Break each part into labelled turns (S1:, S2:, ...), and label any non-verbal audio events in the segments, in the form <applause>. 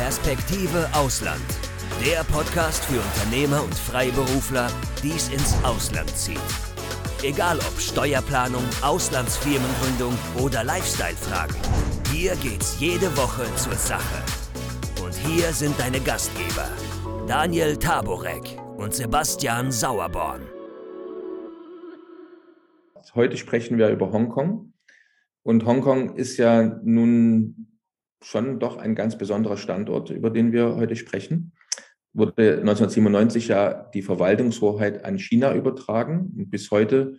S1: Perspektive Ausland. Der Podcast für Unternehmer und Freiberufler, die es ins Ausland zieht. Egal ob Steuerplanung, Auslandsfirmengründung oder Lifestyle-Fragen. Hier geht's jede Woche zur Sache. Und hier sind deine Gastgeber, Daniel Taborek und Sebastian Sauerborn.
S2: Heute sprechen wir über Hongkong. Und Hongkong ist ja nun schon doch ein ganz besonderer Standort, über den wir heute sprechen. Wurde 1997 ja die Verwaltungshoheit an China übertragen. Und bis heute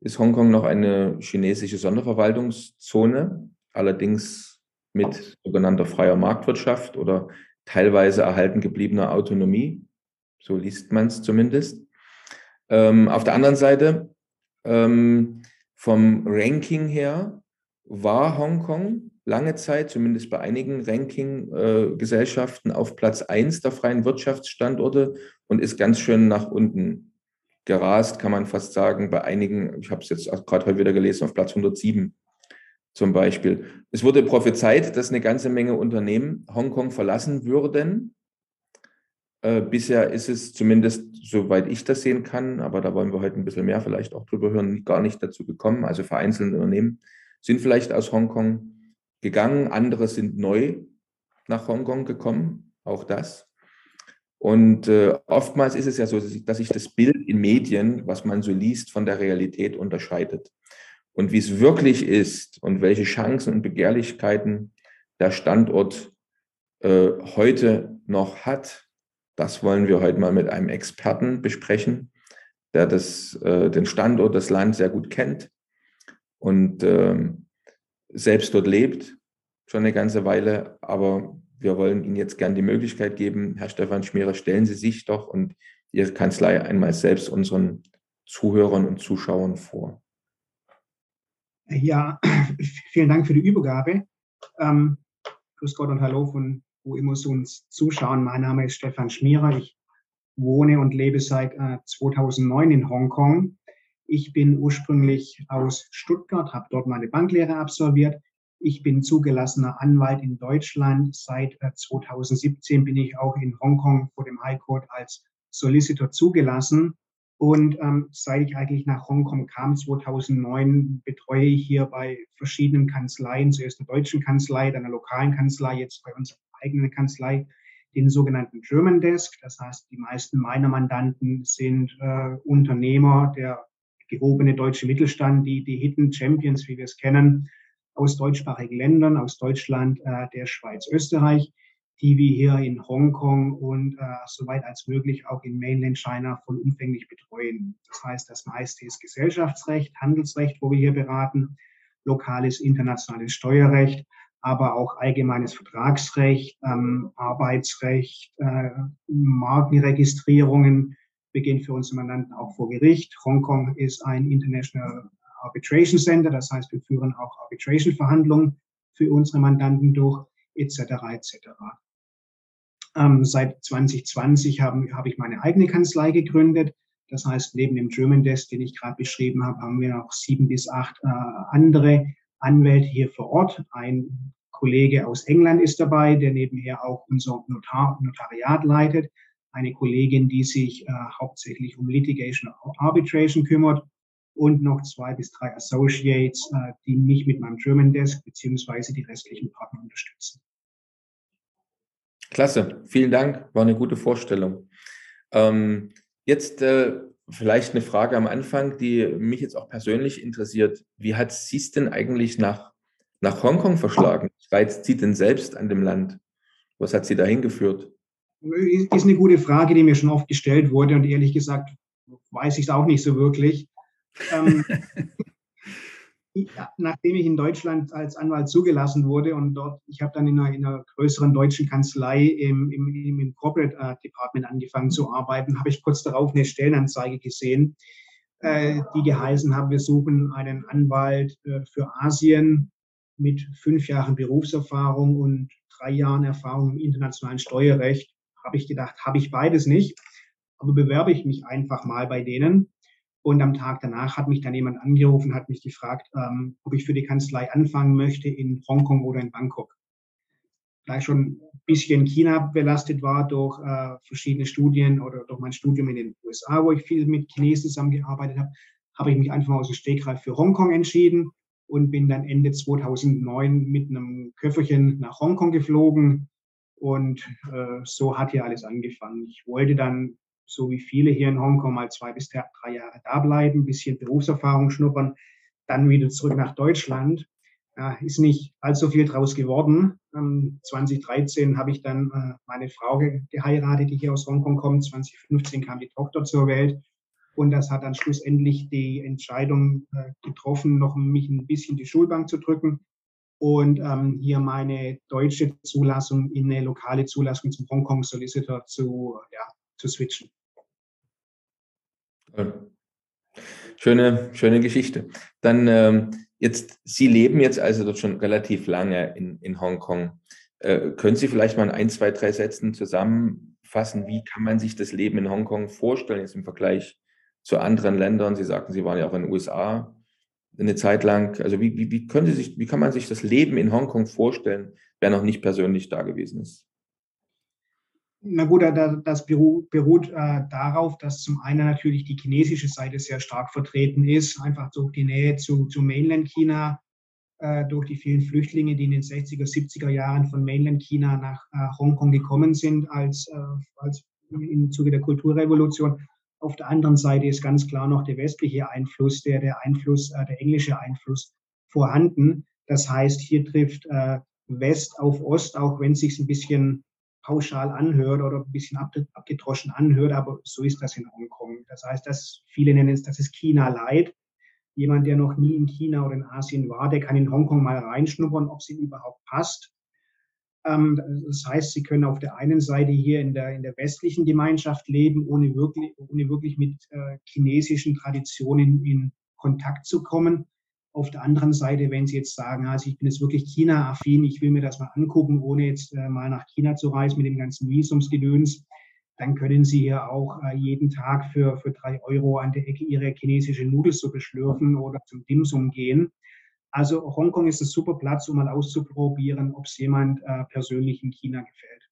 S2: ist Hongkong noch eine chinesische Sonderverwaltungszone, allerdings mit sogenannter freier Marktwirtschaft oder teilweise erhalten gebliebener Autonomie. So liest man es zumindest. Ähm, auf der anderen Seite, ähm, vom Ranking her, war Hongkong lange Zeit, zumindest bei einigen Ranking-Gesellschaften, auf Platz 1 der freien Wirtschaftsstandorte und ist ganz schön nach unten gerast, kann man fast sagen. Bei einigen, ich habe es jetzt gerade heute wieder gelesen, auf Platz 107 zum Beispiel. Es wurde prophezeit, dass eine ganze Menge Unternehmen Hongkong verlassen würden. Äh, bisher ist es zumindest, soweit ich das sehen kann, aber da wollen wir heute ein bisschen mehr vielleicht auch drüber hören, gar nicht dazu gekommen. Also vereinzelte Unternehmen sind vielleicht aus Hongkong gegangen, andere sind neu nach Hongkong gekommen, auch das. Und äh, oftmals ist es ja so, dass sich das Bild in Medien, was man so liest, von der Realität unterscheidet. Und wie es wirklich ist und welche Chancen und Begehrlichkeiten der Standort äh, heute noch hat, das wollen wir heute mal mit einem Experten besprechen, der das, äh, den Standort, das Land sehr gut kennt und ähm, selbst dort lebt, schon eine ganze Weile. Aber wir wollen Ihnen jetzt gern die Möglichkeit geben, Herr Stefan Schmierer, stellen Sie sich doch und Ihre Kanzlei einmal selbst unseren Zuhörern und Zuschauern vor.
S3: Ja, <clears throat> vielen Dank für die Übergabe. Ähm, grüß Gott und Hallo von wo immer Sie uns zuschauen. Mein Name ist Stefan Schmierer. Ich wohne und lebe seit äh, 2009 in Hongkong. Ich bin ursprünglich aus Stuttgart, habe dort meine Banklehre absolviert. Ich bin zugelassener Anwalt in Deutschland. Seit 2017 äh, bin ich auch in Hongkong vor dem High Court als Solicitor zugelassen. Und ähm, seit ich eigentlich nach Hongkong kam, 2009, betreue ich hier bei verschiedenen Kanzleien, zuerst der deutschen Kanzlei, dann der lokalen Kanzlei, jetzt bei unserer eigenen Kanzlei, den sogenannten German Desk. Das heißt, die meisten meiner Mandanten sind äh, Unternehmer, der gehobene deutsche Mittelstand, die, die Hidden Champions, wie wir es kennen, aus deutschsprachigen Ländern, aus Deutschland, äh, der Schweiz, Österreich, die wir hier in Hongkong und äh, soweit als möglich auch in Mainland China vollumfänglich betreuen. Das heißt, das meiste ist Gesellschaftsrecht, Handelsrecht, wo wir hier beraten, lokales internationales Steuerrecht, aber auch allgemeines Vertragsrecht, ähm, Arbeitsrecht, äh, Markenregistrierungen, beginnt für unsere Mandanten auch vor Gericht. Hongkong ist ein International Arbitration Center, das heißt, wir führen auch Arbitration-Verhandlungen für unsere Mandanten durch, etc. etc. Ähm, seit 2020 habe hab ich meine eigene Kanzlei gegründet. Das heißt, neben dem German Desk, den ich gerade beschrieben habe, haben wir noch sieben bis acht äh, andere Anwälte hier vor Ort. Ein Kollege aus England ist dabei, der nebenher auch unser Notar, Notariat leitet eine Kollegin, die sich äh, hauptsächlich um Litigation Arbitration kümmert und noch zwei bis drei Associates, äh, die mich mit meinem German Desk beziehungsweise die restlichen Partner unterstützen.
S2: Klasse, vielen Dank, war eine gute Vorstellung. Ähm, jetzt äh, vielleicht eine Frage am Anfang, die mich jetzt auch persönlich interessiert. Wie hat Sie es denn eigentlich nach, nach Hongkong verschlagen? Reizt Sie denn selbst an dem Land? Was hat Sie dahin geführt?
S3: Ist eine gute Frage, die mir schon oft gestellt wurde und ehrlich gesagt weiß ich es auch nicht so wirklich. Ähm, <laughs> ja, nachdem ich in Deutschland als Anwalt zugelassen wurde und dort, ich habe dann in einer, in einer, größeren deutschen Kanzlei im, im, im Corporate äh, Department angefangen zu arbeiten, habe ich kurz darauf eine Stellenanzeige gesehen, äh, die geheißen haben, wir suchen einen Anwalt äh, für Asien mit fünf Jahren Berufserfahrung und drei Jahren Erfahrung im internationalen Steuerrecht habe ich gedacht, habe ich beides nicht, aber bewerbe ich mich einfach mal bei denen. Und am Tag danach hat mich dann jemand angerufen, hat mich gefragt, ähm, ob ich für die Kanzlei anfangen möchte in Hongkong oder in Bangkok. gleich schon ein bisschen China belastet war durch äh, verschiedene Studien oder durch mein Studium in den USA, wo ich viel mit Chinesen zusammengearbeitet habe, habe ich mich einfach aus dem Stegreif für Hongkong entschieden und bin dann Ende 2009 mit einem Köfferchen nach Hongkong geflogen. Und äh, so hat hier alles angefangen. Ich wollte dann, so wie viele hier in Hongkong, mal zwei bis drei Jahre da bleiben, ein bisschen Berufserfahrung schnuppern, dann wieder zurück nach Deutschland. Äh, ist nicht allzu viel draus geworden. Ähm, 2013 habe ich dann äh, meine Frau geheiratet, die hier aus Hongkong kommt. 2015 kam die Tochter zur Welt. Und das hat dann schlussendlich die Entscheidung äh, getroffen, noch mich ein bisschen die Schulbank zu drücken und ähm, hier meine deutsche Zulassung in eine lokale Zulassung zum Hongkong Solicitor zu, ja, zu switchen.
S2: Schöne, schöne Geschichte. Dann ähm, jetzt, Sie leben jetzt also dort schon relativ lange in, in Hongkong. Äh, können Sie vielleicht mal in ein, zwei, drei Sätzen zusammenfassen, wie kann man sich das Leben in Hongkong vorstellen, jetzt im Vergleich zu anderen Ländern? Sie sagten, Sie waren ja auch in den USA eine Zeit lang. Also wie, wie, wie, können Sie sich, wie kann man sich das Leben in Hongkong vorstellen, wer noch nicht persönlich da gewesen ist?
S3: Na gut, das beruht äh, darauf, dass zum einen natürlich die chinesische Seite sehr stark vertreten ist, einfach durch die Nähe zu, zu Mainland China, äh, durch die vielen Flüchtlinge, die in den 60er, 70er Jahren von Mainland China nach äh, Hongkong gekommen sind, als, als im Zuge der Kulturrevolution. Auf der anderen Seite ist ganz klar noch der westliche Einfluss, der, der Einfluss, äh, der englische Einfluss vorhanden. Das heißt, hier trifft äh, West auf Ost, auch wenn es sich ein bisschen pauschal anhört oder ein bisschen abgedroschen anhört, aber so ist das in Hongkong. Das heißt, dass viele nennen es, das ist China Light. Jemand, der noch nie in China oder in Asien war, der kann in Hongkong mal reinschnuppern, ob es ihm überhaupt passt. Ähm, das heißt, sie können auf der einen Seite hier in der, in der westlichen Gemeinschaft leben, ohne wirklich, ohne wirklich mit äh, chinesischen Traditionen in Kontakt zu kommen. Auf der anderen Seite, wenn Sie jetzt sagen, also ich bin jetzt wirklich China-affin, ich will mir das mal angucken, ohne jetzt äh, mal nach China zu reisen mit dem ganzen Visumsgedöns, dann können Sie hier auch äh, jeden Tag für, für drei Euro an der Ecke Ihre chinesische Nudelsuppe schlürfen oder zum Dimsum gehen. Also Hongkong ist ein super Platz, um mal auszuprobieren, ob es jemand äh, persönlich in China gefällt.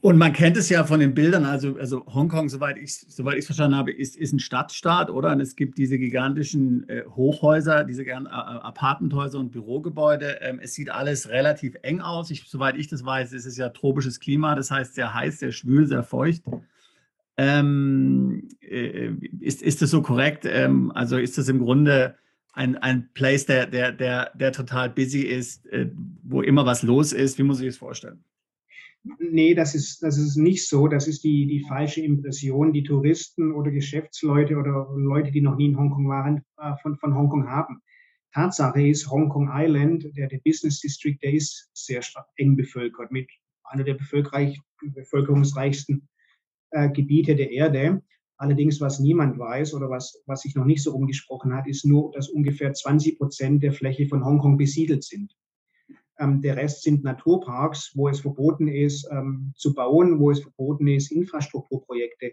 S4: Und man kennt es ja von den Bildern, also, also Hongkong, soweit ich es soweit verstanden habe, ist, ist ein Stadtstaat, oder? Und es gibt diese gigantischen äh, Hochhäuser, diese äh, Apartmenthäuser und Bürogebäude. Ähm, es sieht alles relativ eng aus. Ich, soweit ich das weiß, ist es ja tropisches Klima, das heißt sehr heiß, sehr schwül, sehr feucht. Ähm, äh, ist, ist das so korrekt? Ähm, also ist das im Grunde ein, ein Place, der, der, der, der total busy ist, äh, wo immer was los ist. Wie muss ich das vorstellen?
S3: Nee, das ist, das ist nicht so. Das ist die, die falsche Impression, die Touristen oder Geschäftsleute oder Leute, die noch nie in Hongkong waren, äh, von, von Hongkong haben. Tatsache ist, Hongkong Island, der, der Business District, der ist sehr eng bevölkert mit einer der bevölkerungsreichsten äh, Gebiete der Erde. Allerdings, was niemand weiß oder was, was sich noch nicht so umgesprochen hat, ist nur, dass ungefähr 20 Prozent der Fläche von Hongkong besiedelt sind. Ähm, der Rest sind Naturparks, wo es verboten ist ähm, zu bauen, wo es verboten ist, Infrastrukturprojekte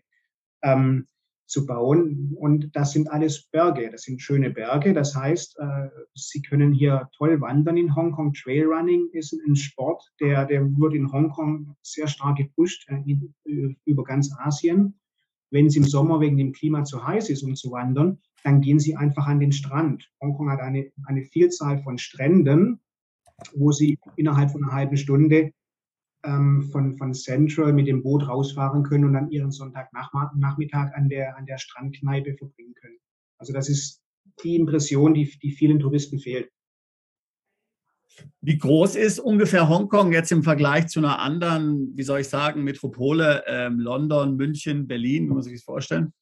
S3: ähm, zu bauen. Und das sind alles Berge, das sind schöne Berge. Das heißt, äh, Sie können hier toll wandern in Hongkong. Trailrunning ist ein Sport, der, der wird in Hongkong sehr stark gepusht, äh, über ganz Asien. Wenn es im Sommer wegen dem Klima zu heiß ist, um zu wandern, dann gehen Sie einfach an den Strand. Hongkong hat eine, eine Vielzahl von Stränden, wo Sie innerhalb von einer halben Stunde ähm, von, von Central mit dem Boot rausfahren können und dann Ihren Sonntagnachmittag an der, an der Strandkneipe verbringen können. Also das ist die Impression, die, die vielen Touristen fehlt.
S4: Wie groß ist ungefähr Hongkong jetzt im Vergleich zu einer anderen, wie soll ich sagen, Metropole, ähm, London, München, Berlin? Wie muss ich das vorstellen?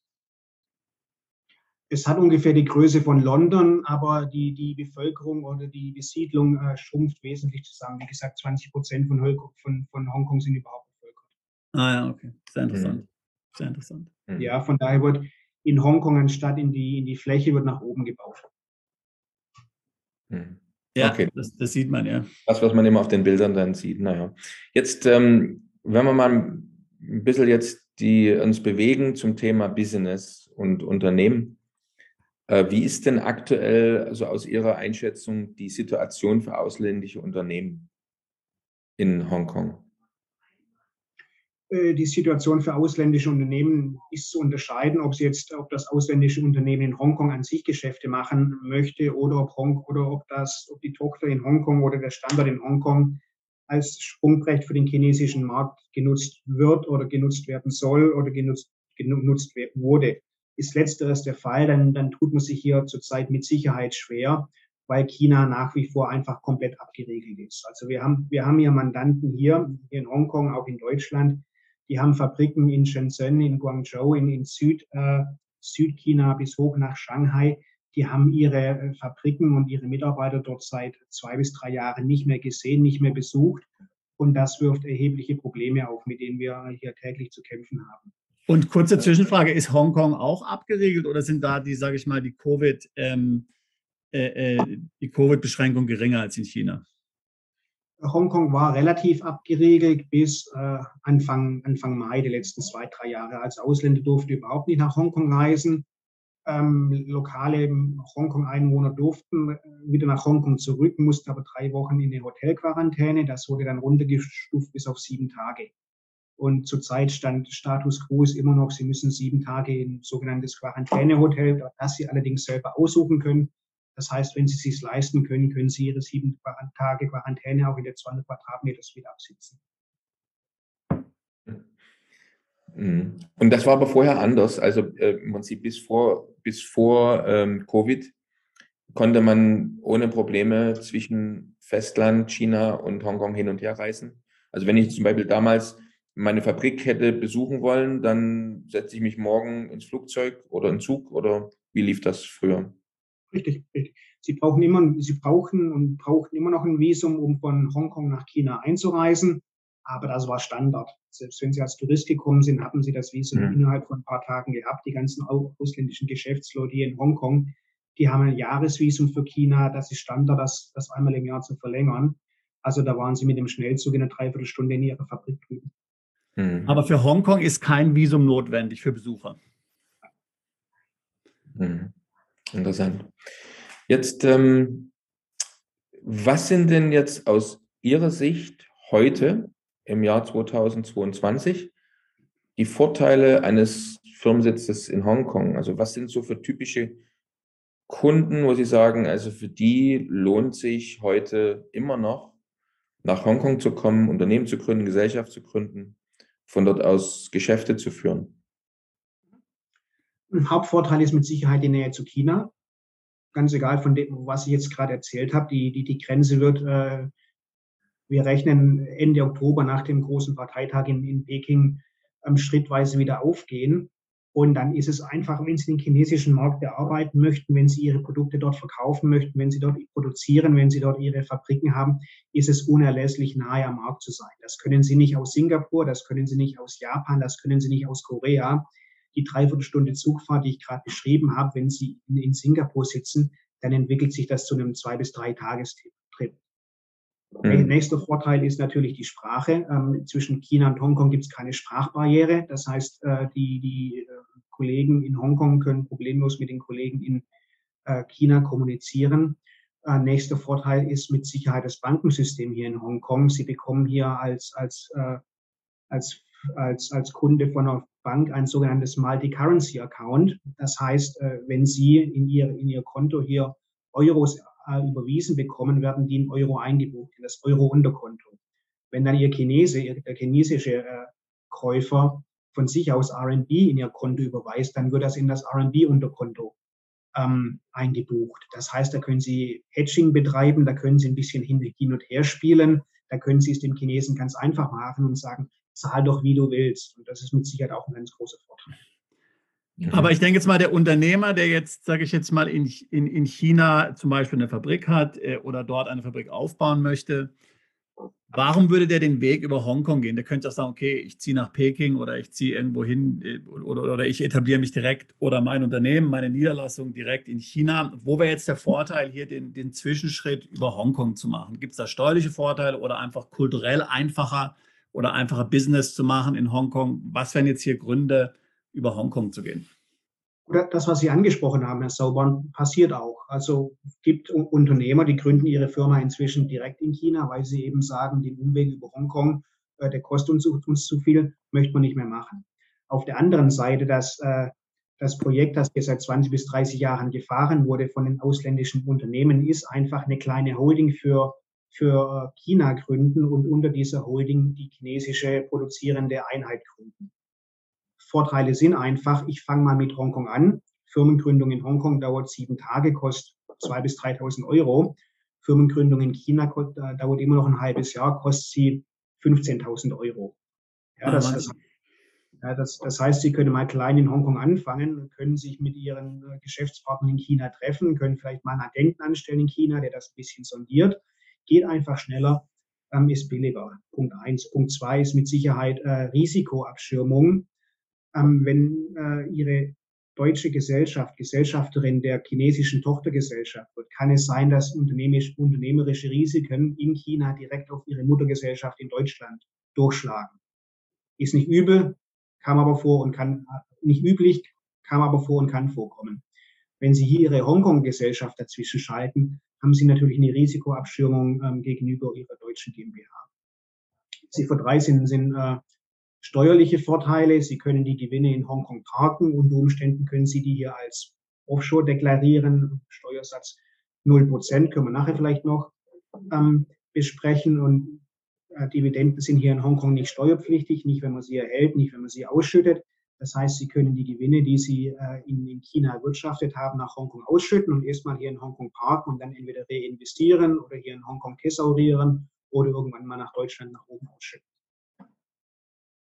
S3: Es hat ungefähr die Größe von London, aber die, die Bevölkerung oder die Besiedlung äh, schrumpft wesentlich zusammen. Wie gesagt, 20 Prozent von, von, von Hongkong sind überhaupt bevölkert.
S4: Ah ja, okay. Sehr interessant. Mhm. Sehr interessant.
S3: Mhm. Ja, von daher wird in Hongkong anstatt in die, in die Fläche wird nach oben gebaut.
S4: Mhm. Ja, okay. das, das, sieht man, ja.
S2: Das, was man immer auf den Bildern dann sieht, naja. Jetzt, ähm, wenn wir mal ein bisschen jetzt die uns bewegen zum Thema Business und Unternehmen, äh, wie ist denn aktuell, also aus Ihrer Einschätzung, die Situation für ausländische Unternehmen? in Hongkong?
S3: Äh, die Situation für ausländische Unternehmen ist zu unterscheiden, ob sie jetzt, ob das ausländische Unternehmen in Hongkong an sich Geschäfte machen möchte oder ob, Hong, oder ob das, ob die Tochter in Hongkong oder der Standort in Hongkong als Sprungbrett für den chinesischen Markt genutzt wird oder genutzt werden soll oder genutzt, genutzt wurde. Ist letzteres der Fall, dann, dann tut man sich hier zurzeit mit Sicherheit schwer, weil China nach wie vor einfach komplett abgeregelt ist. Also wir haben, wir haben hier Mandanten hier, hier in Hongkong, auch in Deutschland, die haben Fabriken in Shenzhen, in Guangzhou, in, in Süd, äh, Südchina bis hoch nach Shanghai. Die haben ihre äh, Fabriken und ihre Mitarbeiter dort seit zwei bis drei Jahren nicht mehr gesehen, nicht mehr besucht. Und das wirft erhebliche Probleme auf, mit denen wir hier täglich zu kämpfen haben.
S4: Und kurze Zwischenfrage, ist Hongkong auch abgeregelt oder sind da die, sage ich mal, die Covid, ähm, äh, äh die Covid-Beschränkungen geringer als in China?
S3: Hongkong war relativ abgeregelt bis äh, Anfang, Anfang Mai der letzten zwei, drei Jahre. Als Ausländer durften überhaupt nicht nach Hongkong reisen. Ähm, lokale Hongkong-Einwohner durften äh, wieder nach Hongkong zurück, mussten aber drei Wochen in eine Hotelquarantäne. Das wurde dann runtergestuft bis auf sieben Tage. Und zurzeit stand Status quo ist immer noch, Sie müssen sieben Tage in ein sogenanntes Quarantänehotel, das Sie allerdings selber aussuchen können. Das heißt, wenn Sie es sich leisten können, können Sie Ihre sieben Tage Quarantäne auch in der 200 Quadratmeter wieder absitzen.
S2: Mhm. Und das war aber vorher anders. Also äh, im Prinzip bis vor, bis vor ähm, Covid konnte man ohne Probleme zwischen Festland, China und Hongkong hin und her reisen. Also wenn ich zum Beispiel damals meine Fabrik hätte besuchen wollen, dann setze ich mich morgen ins Flugzeug oder in Zug oder wie lief das früher?
S3: Richtig, richtig. Sie brauchen immer, Sie brauchen und brauchen immer noch ein Visum, um von Hongkong nach China einzureisen. Aber das war Standard. Selbst wenn Sie als Tourist gekommen sind, haben Sie das Visum mhm. innerhalb von ein paar Tagen gehabt. Die ganzen ausländischen Geschäftsleute hier in Hongkong, die haben ein Jahresvisum für China. Das ist Standard, das, das einmal im Jahr zu verlängern. Also da waren Sie mit dem Schnellzug in einer Dreiviertelstunde in Ihrer Fabrik drüben.
S4: Mhm. Aber für Hongkong ist kein Visum notwendig für Besucher.
S2: Mhm. Interessant. Jetzt, ähm, was sind denn jetzt aus Ihrer Sicht heute im Jahr 2022 die Vorteile eines Firmensitzes in Hongkong? Also was sind so für typische Kunden, wo Sie sagen, also für die lohnt sich heute immer noch nach Hongkong zu kommen, Unternehmen zu gründen, Gesellschaft zu gründen, von dort aus Geschäfte zu führen?
S3: Ein Hauptvorteil ist mit Sicherheit die Nähe zu China. Ganz egal von dem, was ich jetzt gerade erzählt habe, die, die, die Grenze wird, äh, wir rechnen Ende Oktober nach dem großen Parteitag in, in Peking ähm, schrittweise wieder aufgehen. Und dann ist es einfach, wenn Sie den chinesischen Markt bearbeiten möchten, wenn Sie Ihre Produkte dort verkaufen möchten, wenn Sie dort produzieren, wenn Sie dort Ihre Fabriken haben, ist es unerlässlich, nahe am Markt zu sein. Das können Sie nicht aus Singapur, das können Sie nicht aus Japan, das können Sie nicht aus Korea die Dreiviertelstunde Zugfahrt, die ich gerade beschrieben habe, wenn Sie in, in, Singapur sitzen, dann entwickelt sich das zu einem zwei bis drei Tagestrip. Mhm. Nächster Vorteil ist natürlich die Sprache. Ähm, zwischen China und Hongkong gibt es keine Sprachbarriere. Das heißt, äh, die, die äh, Kollegen in Hongkong können problemlos mit den Kollegen in äh, China kommunizieren. Äh, nächster Vorteil ist mit Sicherheit das Bankensystem hier in Hongkong. Sie bekommen hier als, als, äh, als, als, als Kunde von einer Bank ein sogenanntes Multi-Currency-Account. Das heißt, äh, wenn Sie in Ihr, in Ihr Konto hier Euros äh, überwiesen bekommen, werden die in Euro eingebucht, in das Euro-Unterkonto. Wenn dann Ihr Chinese, der chinesische äh, Käufer von sich aus RMB in Ihr Konto überweist, dann wird das in das RMB-Unterkonto ähm, eingebucht. Das heißt, da können Sie Hedging betreiben, da können Sie ein bisschen hin und her spielen, da können Sie es dem Chinesen ganz einfach machen und sagen, zahl doch, wie du willst. Und das ist mit Sicherheit auch ein ganz großer Vorteil.
S4: Aber ich denke jetzt mal, der Unternehmer, der jetzt, sage ich jetzt mal, in, in, in China zum Beispiel eine Fabrik hat äh, oder dort eine Fabrik aufbauen möchte, warum würde der den Weg über Hongkong gehen? Der könnte auch sagen, okay, ich ziehe nach Peking oder ich ziehe irgendwo hin äh, oder, oder ich etabliere mich direkt oder mein Unternehmen, meine Niederlassung direkt in China. Wo wäre jetzt der Vorteil, hier den, den Zwischenschritt über Hongkong zu machen? Gibt es da steuerliche Vorteile oder einfach kulturell einfacher? Oder einfacher Business zu machen in Hongkong? Was wären jetzt hier Gründe, über Hongkong zu gehen?
S3: Das, was Sie angesprochen haben, Herr Sauborn, passiert auch. Also gibt Unternehmer, die gründen ihre Firma inzwischen direkt in China, weil sie eben sagen, den Umweg über Hongkong, äh, der kostet uns, uns zu viel, möchte man nicht mehr machen. Auf der anderen Seite, das, äh, das Projekt, das hier seit 20 bis 30 Jahren gefahren wurde von den ausländischen Unternehmen, ist einfach eine kleine Holding für, für China gründen und unter dieser Holding die chinesische produzierende Einheit gründen. Vorteile sind einfach, ich fange mal mit Hongkong an. Firmengründung in Hongkong dauert sieben Tage, kostet 2.000 bis 3.000 Euro. Firmengründung in China äh, dauert immer noch ein halbes Jahr, kostet sie 15.000 Euro. Ja, das, das, ja, das, das, heißt, Sie können mal klein in Hongkong anfangen, können sich mit Ihren äh, Geschäftspartnern in China treffen, können vielleicht mal einen Agenten anstellen in China, der das ein bisschen sondiert. Geht einfach schneller, ähm, ist billiger. Punkt eins. Punkt zwei ist mit Sicherheit äh, Risikoabschirmung ähm, wenn äh, Ihre deutsche Gesellschaft Gesellschafterin der chinesischen Tochtergesellschaft wird, kann es sein, dass unternehmerische Risiken in China direkt auf Ihre Muttergesellschaft in Deutschland durchschlagen. Ist nicht übel, kam aber vor und kann, nicht üblich, kam aber vor und kann vorkommen. Wenn Sie hier Ihre Hongkong-Gesellschaft dazwischen schalten, haben Sie natürlich eine Risikoabschirmung ähm, gegenüber Ihrer deutschen GmbH. Ziffer 3 sind, sind äh, steuerliche Vorteile. Sie können die Gewinne in Hongkong parken. Unter Umständen können Sie die hier als Offshore deklarieren. Steuersatz 0 Prozent, können wir nachher vielleicht noch ähm, besprechen. Und äh, Dividenden sind hier in Hongkong nicht steuerpflichtig, nicht wenn man sie erhält, nicht wenn man sie ausschüttet. Das heißt, Sie können die Gewinne, die Sie äh, in, in, China erwirtschaftet haben, nach Hongkong ausschütten und erstmal hier in Hongkong parken und dann entweder reinvestieren oder hier in Hongkong thesaurieren oder irgendwann mal nach Deutschland nach oben ausschütten.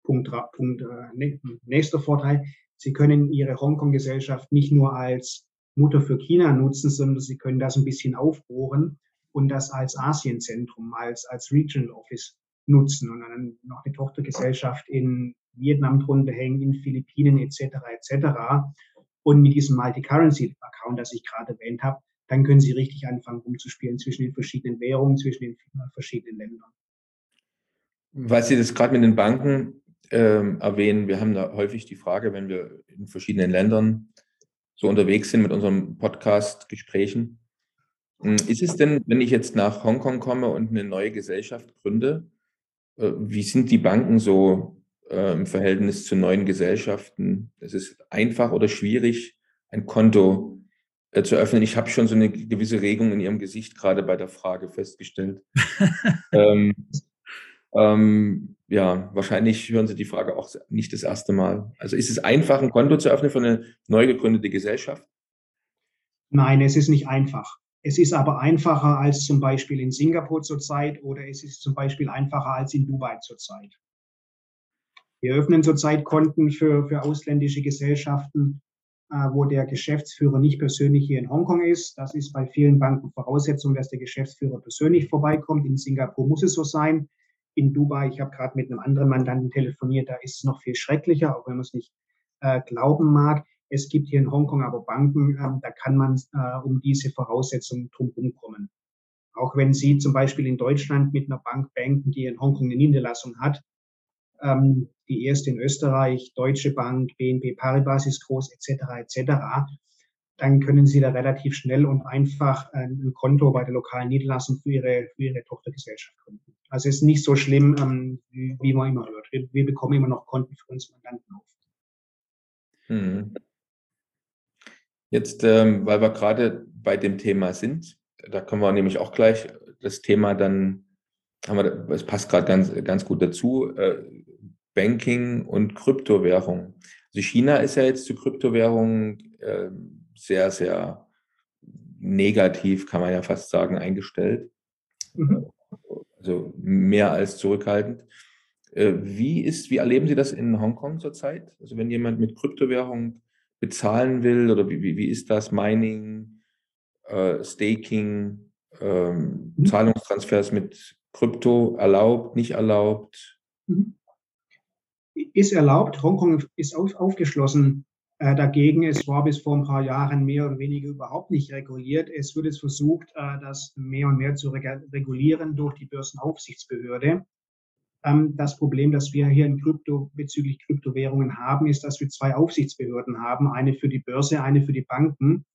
S3: Punkt, Punkt äh, nächster Vorteil, Sie können Ihre Hongkong-Gesellschaft nicht nur als Mutter für China nutzen, sondern Sie können das ein bisschen aufbohren und das als Asienzentrum, als, als Regional Office nutzen und dann noch eine Tochtergesellschaft in Vietnam drunter hängen, in Philippinen etc. etc. Und mit diesem Multi-Currency-Account, das ich gerade erwähnt habe, dann können Sie richtig anfangen umzuspielen zwischen den verschiedenen Währungen, zwischen den verschiedenen Ländern.
S2: Weil Sie das gerade mit den Banken ähm, erwähnen. Wir haben da häufig die Frage, wenn wir in verschiedenen Ländern so unterwegs sind mit unseren Podcast-Gesprächen, hm, ist es denn, wenn ich jetzt nach Hongkong komme und eine neue Gesellschaft gründe, äh, wie sind die Banken so äh, im Verhältnis zu neuen Gesellschaften? Es ist einfach oder schwierig, ein Konto äh, zu öffnen. Ich habe schon so eine gewisse Regung in Ihrem Gesicht gerade bei der Frage festgestellt. <laughs> ähm, ähm, ja, wahrscheinlich hören Sie die Frage auch nicht das erste Mal. Also ist es einfach, ein Konto zu öffnen für eine neu gegründete Gesellschaft?
S3: Nein, es ist nicht einfach. Es ist aber einfacher als zum Beispiel in Singapur zurzeit oder es ist zum Beispiel einfacher als in Dubai zurzeit. Wir öffnen zurzeit Konten für, für ausländische Gesellschaften, äh, wo der Geschäftsführer nicht persönlich hier in Hongkong ist. Das ist bei vielen Banken Voraussetzung, dass der Geschäftsführer persönlich vorbeikommt. In Singapur muss es so sein in Dubai. Ich habe gerade mit einem anderen Mandanten telefoniert, da ist es noch viel schrecklicher, auch wenn man es nicht äh, glauben mag. Es gibt hier in Hongkong aber Banken, ähm, da kann man äh, um diese Voraussetzungen drumherum kommen. Auch wenn Sie zum Beispiel in Deutschland mit einer Bank banken, die in Hongkong eine Niederlassung hat, ähm, die erste in Österreich, Deutsche Bank, BNP Paribas ist groß, etc., etc., dann können Sie da relativ schnell und einfach ein Konto bei der lokalen Niederlassung für Ihre, für Ihre Tochtergesellschaft gründen. Also es ist nicht so schlimm, ähm, wie, wie, man immer hört. Wir, wir, bekommen immer noch Konten für uns Mandanten auf.
S2: Hm. Jetzt, ähm, weil wir gerade bei dem Thema sind, da können wir nämlich auch gleich das Thema dann, haben wir, es passt gerade ganz, ganz gut dazu, äh, Banking und Kryptowährung. Also China ist ja jetzt zu Kryptowährungen äh, sehr, sehr negativ, kann man ja fast sagen, eingestellt. Mhm also mehr als zurückhaltend. Äh, wie ist, wie erleben Sie das in Hongkong zurzeit? Also wenn jemand mit Kryptowährung bezahlen will oder wie, wie, wie ist das Mining, äh, Staking, ähm, mhm. Zahlungstransfers mit Krypto erlaubt, nicht erlaubt? Mhm.
S3: Ist erlaubt. Hongkong ist auf, aufgeschlossen äh, dagegen. Es war bis vor ein paar Jahren mehr oder weniger überhaupt nicht reguliert. Es wird jetzt versucht, äh, das mehr und mehr zu regulieren durch die Börsenaufsichtsbehörde. Ähm, das Problem, das wir hier in Krypto bezüglich Kryptowährungen haben, ist, dass wir zwei Aufsichtsbehörden haben, eine für die Börse, eine für die Banken.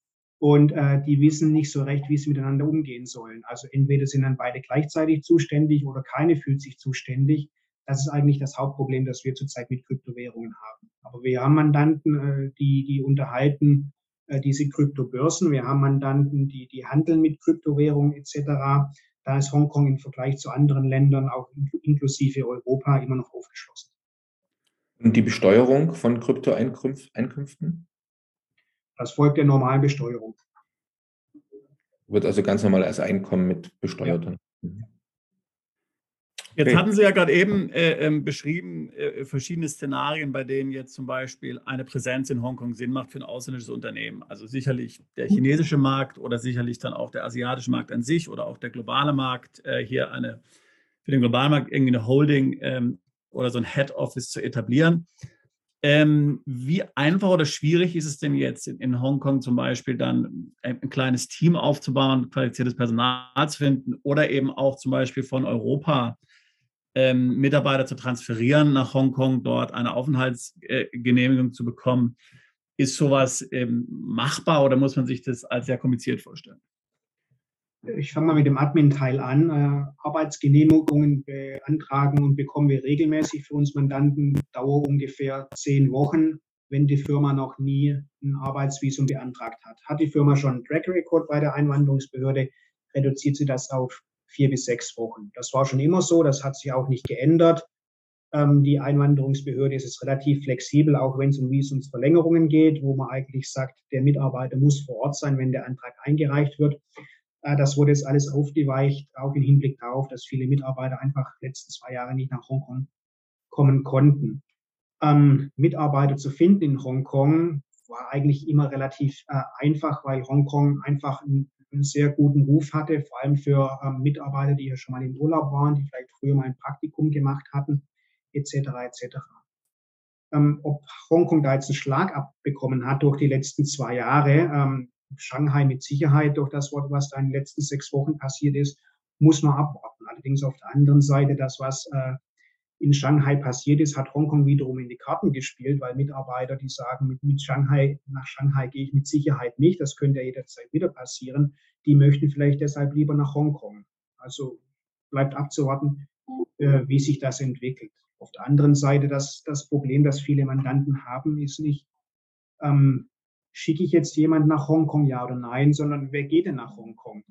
S3: Und äh, die wissen nicht so recht, wie sie miteinander umgehen sollen. Also entweder sind dann beide gleichzeitig zuständig oder keine fühlt sich zuständig. Das ist eigentlich das Hauptproblem, das wir zurzeit mit Kryptowährungen haben. Aber wir haben Mandanten, äh, die, die unterhalten äh, diese Kryptobörsen. Wir haben Mandanten, die, die handeln mit Kryptowährungen etc. Da ist Hongkong im Vergleich zu anderen Ländern, auch inklusive Europa, immer noch aufgeschlossen.
S2: Und die Besteuerung von Kryptoeinkünften?
S3: Das folgt der normalen Besteuerung.
S2: Wird also ganz normal als Einkommen mit besteuert. Ja. Mhm.
S4: Jetzt hatten Sie ja gerade eben äh, ähm, beschrieben, äh, verschiedene Szenarien, bei denen jetzt zum Beispiel eine Präsenz in Hongkong Sinn macht für ein ausländisches Unternehmen. Also sicherlich der chinesische Markt oder sicherlich dann auch der asiatische Markt an sich oder auch der globale Markt. Äh, hier eine für den globalen Markt irgendwie eine Holding ähm, oder so ein Head Office zu etablieren. Ähm, wie einfach oder schwierig ist es denn jetzt in, in Hongkong zum Beispiel dann ein, ein, kleines Team aufzubauen, qualifiziertes Personal zu finden oder eben auch zum Beispiel von Europa ähm, Mitarbeiter zu transferieren nach Hongkong, dort eine Aufenthaltsgenehmigung äh, zu bekommen. Ist sowas ähm, machbar oder muss man sich das als sehr kompliziert vorstellen?
S3: Ich fange mal mit dem Admin-Teil an. Äh, Arbeitsgenehmigungen beantragen und bekommen wir regelmäßig für uns Mandanten, Dauer ungefähr zehn Wochen, wenn die Firma noch nie ein Arbeitsvisum beantragt hat. Hat die Firma schon einen Track Record bei der Einwanderungsbehörde, reduziert sie das auf vier bis sechs Wochen. Das war schon immer so, das hat sich auch nicht geändert. Ähm, die Einwanderungsbehörde ist jetzt relativ flexibel, auch wenn es um Visumsverlängerungen geht, wo man eigentlich sagt, der Mitarbeiter muss vor Ort sein, wenn der Antrag eingereicht wird. Äh, das wurde jetzt alles aufgeweicht, auch im Hinblick darauf, dass viele Mitarbeiter einfach letzten zwei Jahre nicht nach Hongkong kommen konnten. Ähm, Mitarbeiter zu finden in Hongkong war eigentlich immer relativ äh, einfach, weil Hongkong einfach ein einen sehr guten Ruf hatte, vor allem für ähm, Mitarbeiter, die ja schon mal im Urlaub waren, die vielleicht früher mal ein Praktikum gemacht hatten, etc. etc. Ähm, ob Hongkong da jetzt einen Schlag abbekommen hat durch die letzten zwei Jahre, ähm, Shanghai mit Sicherheit durch das Wort, was da in den letzten sechs Wochen passiert ist, muss man abwarten. Allerdings auf der anderen Seite, das, was äh, in Shanghai passiert ist, hat Hongkong wiederum in die Karten gespielt, weil Mitarbeiter, die sagen, mit, mit Shanghai, nach Shanghai gehe ich mit Sicherheit nicht, das könnte ja jederzeit wieder passieren, die möchten vielleicht deshalb lieber nach Hongkong. Also bleibt abzuwarten, äh, wie sich das entwickelt. Auf der anderen Seite, das, das Problem, das viele Mandanten haben, ist nicht, ähm, schicke ich jetzt jemanden nach Hongkong, ja oder nein, sondern wer geht denn nach Hongkong?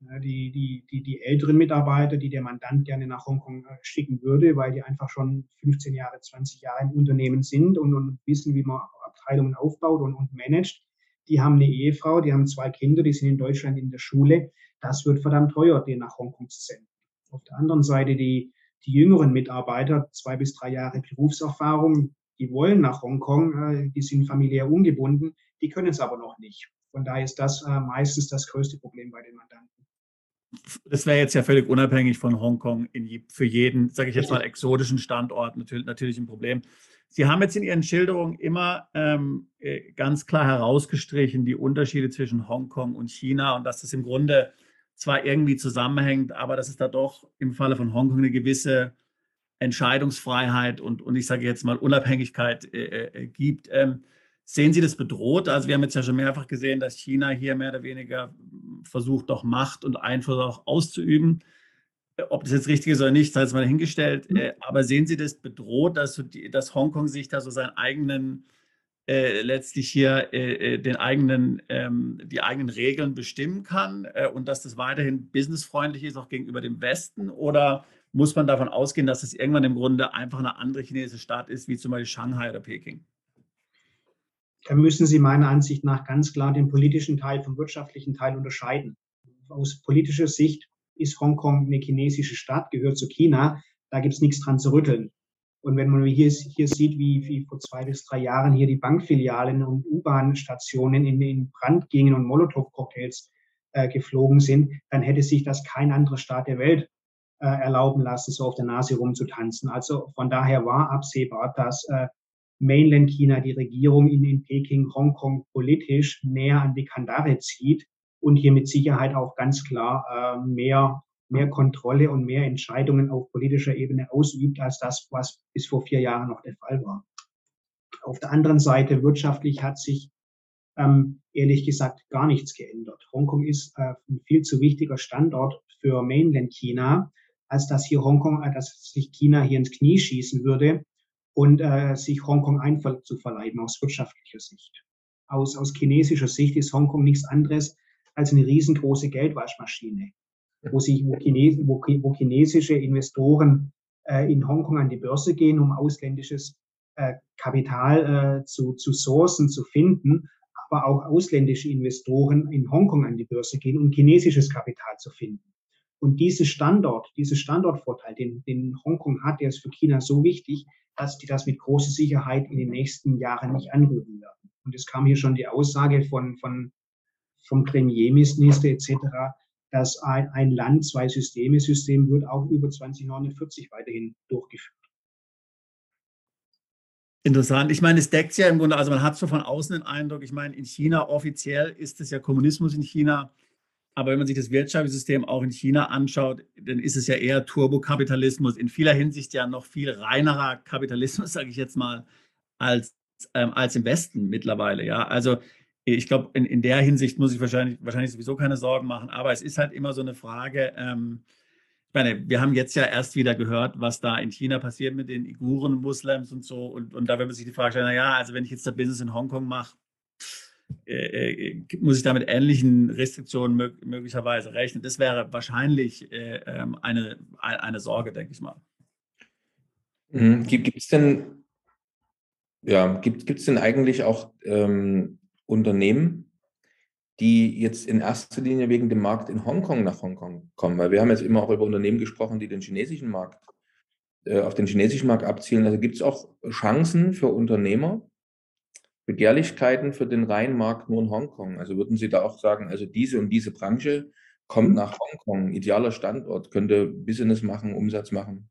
S3: die, die, die, die älteren Mitarbeiter, die der Mandant gerne nach Hongkong äh, schicken würde, weil die einfach schon 15 Jahre, 20 Jahre im Unternehmen sind und, und wissen, wie man Abteilungen aufbaut und, und managt. Die haben eine Ehefrau, die haben zwei Kinder, die sind in Deutschland in der Schule. Das wird verdammt teuer, den nach Hongkong zu senden. Auf der anderen Seite die, die jüngeren Mitarbeiter, zwei bis drei Jahre Berufserfahrung, die wollen nach Hongkong, äh, die sind familiär ungebunden, die können es aber noch nicht. Von daher ist das äh, meistens das größte Problem bei den Mandanten
S4: das wäre jetzt ja völlig unabhängig von Hongkong in, für jeden, sage ich jetzt mal, exotischen Standort natürlich, natürlich ein Problem. Sie haben jetzt in Ihren Schilderungen immer ähm, äh, ganz klar herausgestrichen die Unterschiede zwischen Hongkong und China und dass das im Grunde zwar irgendwie zusammenhängt, aber dass es da doch im Falle von Hongkong eine gewisse Entscheidungsfreiheit und, und ich sage jetzt mal Unabhängigkeit äh, äh, gibt. Ähm, Sehen Sie das bedroht? Also wir haben jetzt ja schon mehrfach gesehen, dass China hier mehr oder weniger versucht, doch Macht und Einfluss auch auszuüben. Ob das jetzt richtig ist oder nicht, sei es mal dahingestellt. Mhm. Äh, aber sehen Sie das bedroht, dass, so die, dass Hongkong sich da so seinen eigenen, äh, letztlich hier äh, äh, den eigenen, ähm, die eigenen Regeln bestimmen kann äh, und dass das weiterhin businessfreundlich ist, auch gegenüber dem Westen? Oder muss man davon ausgehen, dass es irgendwann im Grunde einfach eine andere chinesische Stadt ist, wie zum Beispiel Shanghai oder Peking?
S3: Da müssen Sie meiner Ansicht nach ganz klar den politischen Teil vom wirtschaftlichen Teil unterscheiden. Aus politischer Sicht ist Hongkong eine chinesische Stadt, gehört zu China. Da gibt es nichts dran zu rütteln. Und wenn man hier, hier sieht, wie, wie vor zwei bis drei Jahren hier die Bankfilialen und U-Bahn-Stationen in, in Brand gingen und Molotow-Cocktails äh, geflogen sind, dann hätte sich das kein anderer Staat der Welt äh, erlauben lassen, so auf der Nase rumzutanzen. Also von daher war absehbar, dass äh, Mainland China, die Regierung in, in Peking, Hongkong politisch näher an die Kandare zieht und hier mit Sicherheit auch ganz klar äh, mehr mehr Kontrolle und mehr Entscheidungen auf politischer Ebene ausübt, als das, was bis vor vier Jahren noch der Fall war. Auf der anderen Seite, wirtschaftlich hat sich ähm, ehrlich gesagt gar nichts geändert. Hongkong ist äh, ein viel zu wichtiger Standort für Mainland China, als dass hier Hongkong, äh, dass sich China hier ins Knie schießen würde und äh, sich Hongkong Einfall zu verleiben aus wirtschaftlicher Sicht. Aus, aus chinesischer Sicht ist Hongkong nichts anderes als eine riesengroße Geldwaschmaschine, wo, sich, wo, Chines, wo, wo chinesische Investoren äh, in Hongkong an die Börse gehen, um ausländisches äh, Kapital äh, zu, zu sourcen, zu finden, aber auch ausländische Investoren in Hongkong an die Börse gehen, um chinesisches Kapital zu finden. Und diesen Standort, diesen Standortvorteil, den, den Hongkong hat, der ist für China so wichtig, dass die das mit großer Sicherheit in den nächsten Jahren nicht anrühren werden. Und es kam hier schon die Aussage von, von, vom Premierminister etc., dass ein, ein Land, zwei Systeme, System wird auch über 2049 weiterhin durchgeführt.
S4: Interessant. Ich meine, es deckt ja im Grunde, also man hat so von außen den Eindruck, ich meine, in China offiziell ist es ja Kommunismus in China, aber wenn man sich das Wirtschaftssystem auch in China anschaut, dann ist es ja eher Turbokapitalismus, in vieler Hinsicht ja noch viel reinerer Kapitalismus, <laughs> sage ich jetzt mal, als, ähm, als im Westen mittlerweile. Ja, also ich glaube, in, in der Hinsicht muss ich wahrscheinlich, wahrscheinlich sowieso keine Sorgen machen, aber es ist halt immer so eine Frage, ähm, ich meine, wir haben jetzt ja erst wieder gehört, was da in China passiert mit den Uiguren, Muslims und so. Und, und da wird man sich die Frage stellen, naja, also wenn ich jetzt das Business in Hongkong mache, äh, äh, muss ich da mit ähnlichen Restriktionen mög möglicherweise rechnen. Das wäre wahrscheinlich äh, ähm, eine, eine Sorge, denke ich mal.
S2: Mhm. Gibt es denn, ja, gibt denn eigentlich auch ähm, Unternehmen, die jetzt in erster Linie wegen dem Markt in Hongkong nach Hongkong kommen. Weil wir haben jetzt immer auch über Unternehmen gesprochen, die den chinesischen Markt, äh, auf den chinesischen Markt abzielen. Also gibt es auch Chancen für Unternehmer, Begehrlichkeiten für den reinen Markt nur in Hongkong. Also würden Sie da auch sagen, also diese und diese Branche kommt nach Hongkong, idealer Standort, könnte Business machen, Umsatz machen?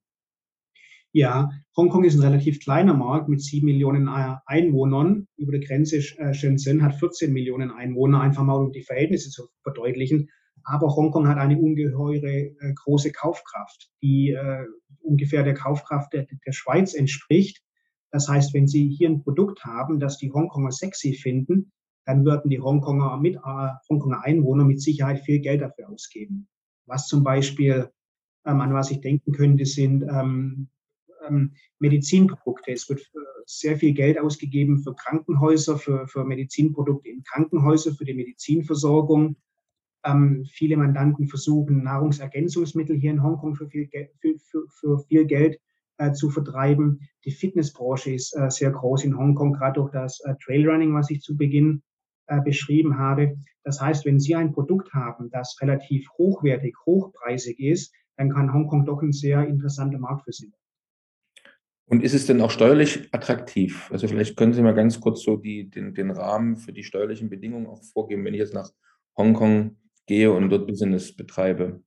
S3: Ja, Hongkong ist ein relativ kleiner Markt mit sieben Millionen äh, Einwohnern. Über der Grenze äh, Shenzhen hat 14 Millionen Einwohner, einfach mal um die Verhältnisse zu verdeutlichen. Aber Hongkong hat eine ungeheure äh, große Kaufkraft, die äh, ungefähr der Kaufkraft der, der Schweiz entspricht. Das heißt, wenn Sie hier ein Produkt haben, das die Hongkonger sexy finden, dann würden die Hongkonger, mit, äh, Hongkonger Einwohner mit Sicherheit viel Geld dafür ausgeben. Was zum Beispiel, ähm, an was ich denken könnte, sind ähm, ähm, Medizinprodukte. Es wird äh, sehr viel Geld ausgegeben für Krankenhäuser, für, für Medizinprodukte in Krankenhäuser, für die Medizinversorgung. Ähm, viele Mandanten versuchen, Nahrungsergänzungsmittel hier in Hongkong für viel, für, für, für viel Geld äh, zu vertreiben. Die Fitnessbranche ist äh, sehr groß in Hongkong, gerade durch das äh, Trailrunning, was ich zu Beginn äh, beschrieben habe. Das heißt, wenn Sie ein Produkt haben, das relativ hochwertig, hochpreisig ist, dann kann Hongkong doch ein sehr interessanter Markt für Sie sein.
S2: Und ist es denn auch steuerlich attraktiv? Also vielleicht können Sie mal ganz kurz so die, den, den Rahmen für die steuerlichen Bedingungen auch vorgeben, wenn ich jetzt nach Hongkong gehe und dort Business betreibe.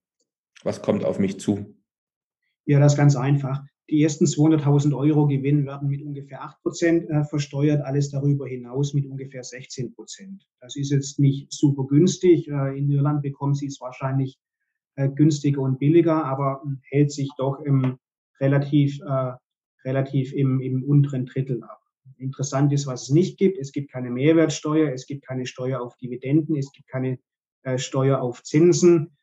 S2: Was kommt auf mich zu?
S3: Ja, das ist ganz einfach. Die ersten 200.000 Euro Gewinn werden mit ungefähr 8 Prozent äh, versteuert, alles darüber hinaus mit ungefähr 16 Prozent. Das ist jetzt nicht super günstig. Äh, in Irland bekommen Sie es wahrscheinlich äh, günstiger und billiger, aber hält sich doch im relativ relativ im, im unteren Drittel ab. Interessant ist, was es nicht gibt. Es gibt keine Mehrwertsteuer, es gibt keine Steuer auf Dividenden, es gibt keine Steuer auf Zinsen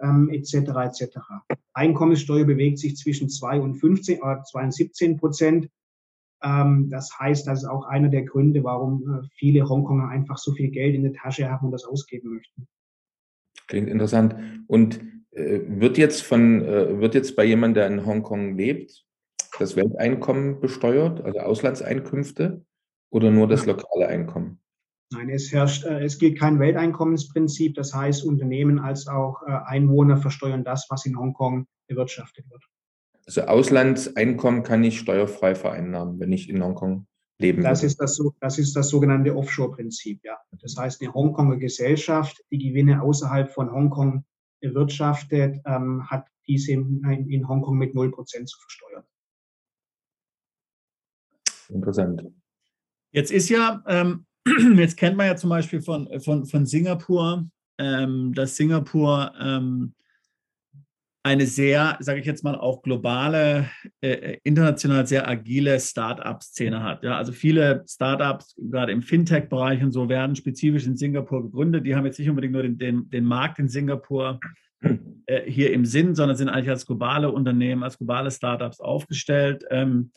S3: ähm, etc. etc. Einkommenssteuer bewegt sich zwischen 2 und 15, äh, 2 und 17 Prozent. Ähm, das heißt, das ist auch einer der Gründe, warum äh, viele Hongkonger einfach so viel Geld in der Tasche haben und das ausgeben möchten.
S2: Klingt interessant. Und äh, wird jetzt von, äh, wird jetzt bei jemandem, der in Hongkong lebt, das Welteinkommen besteuert, also Auslandseinkünfte, oder nur das lokale Einkommen?
S3: Nein, es herrscht, äh, es gilt kein Welteinkommensprinzip. Das heißt, Unternehmen als auch äh, Einwohner versteuern das, was in Hongkong erwirtschaftet wird.
S2: Also Auslandseinkommen kann ich steuerfrei vereinnahmen, wenn ich in Hongkong leben
S3: das Ist das, das ist das sogenannte Offshore-Prinzip, ja. Das heißt, eine Hongkonger Gesellschaft, die Gewinne außerhalb von Hongkong erwirtschaftet, ähm, hat diese in, in Hongkong mit 0% zu versteuern.
S2: Interessant.
S4: Jetzt ist ja, ähm, <clears throat> jetzt kennt man ja zum Beispiel von, von, von Singapur, ähm, dass Singapur ähm, eine sehr, sage ich jetzt mal, auch globale, äh, international sehr agile Start-up-Szene hat. Ja, also viele Start-ups, gerade im Fintech-Bereich und so, werden spezifisch in Singapur gegründet. Die haben jetzt nicht unbedingt nur den, den, den Markt in Singapur <clears throat> äh, hier im Sinn, sondern sind eigentlich als globale Unternehmen, als globale Startups aufgestellt. Ähm,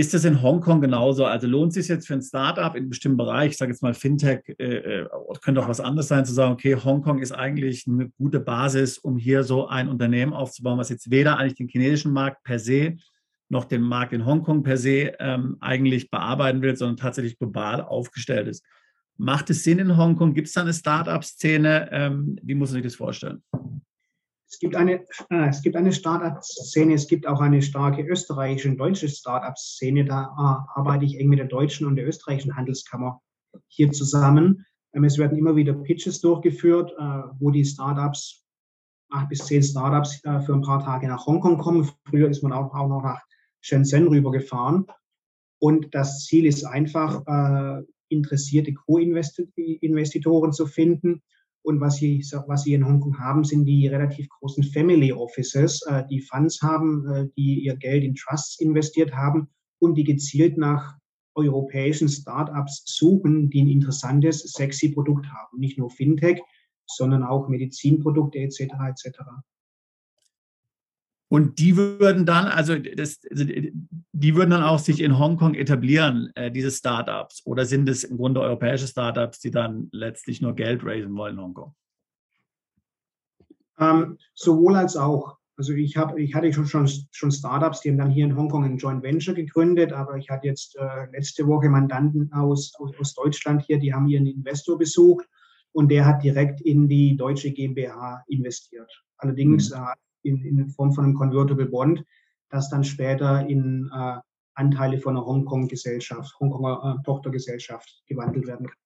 S4: ist das in Hongkong genauso? Also lohnt es sich jetzt für ein Startup in einem bestimmten Bereich, ich sage jetzt mal Fintech, äh, äh, könnte auch was anderes sein, zu sagen, okay, Hongkong ist eigentlich eine gute Basis, um hier so ein Unternehmen aufzubauen, was jetzt weder eigentlich den chinesischen Markt per se noch den Markt in Hongkong per se ähm, eigentlich bearbeiten will, sondern tatsächlich global aufgestellt ist. Macht es Sinn in Hongkong? Gibt es da eine Start-up-Szene? Ähm, wie muss man sich das vorstellen?
S3: Es gibt eine, äh, es gibt eine Start-up-Szene, es gibt auch eine starke österreichische und deutsche Start-up-Szene. Da äh, arbeite ich eng mit der deutschen und der österreichischen Handelskammer hier zusammen. Ähm, es werden immer wieder Pitches durchgeführt, äh, wo die Startups, acht bis zehn Startups äh, für ein paar Tage nach Hongkong kommen. Früher ist man auch, auch noch nach Shenzhen rübergefahren. Und das Ziel ist einfach, äh, interessierte Co-Investitoren zu finden. Und was sie, was sie in Hongkong haben, sind die relativ großen Family Offices, äh, die Funds haben, äh, die ihr Geld in Trusts investiert haben und die gezielt nach europäischen Startups suchen, die ein interessantes, sexy Produkt haben. Nicht nur Fintech, sondern auch Medizinprodukte etc. etc.
S4: Und die würden dann, also, das, also die würden dann auch sich in Hongkong etablieren, äh, diese Startups. Oder sind es im Grunde europäische Startups, die dann letztlich nur Geld raisen wollen in Hongkong?
S3: Ähm, sowohl als auch. Also ich, hab, ich hatte schon, schon, schon Startups, die haben dann hier in Hongkong ein Joint Venture gegründet, aber ich hatte jetzt äh, letzte Woche Mandanten aus, aus, aus Deutschland hier, die haben hier einen Investor besucht und der hat direkt in die deutsche GmbH investiert. Allerdings mhm. äh, in, in Form von einem Convertible Bond, das dann später in äh, Anteile von einer Hongkong-Gesellschaft, Hongkonger äh, Tochtergesellschaft gewandelt werden kann.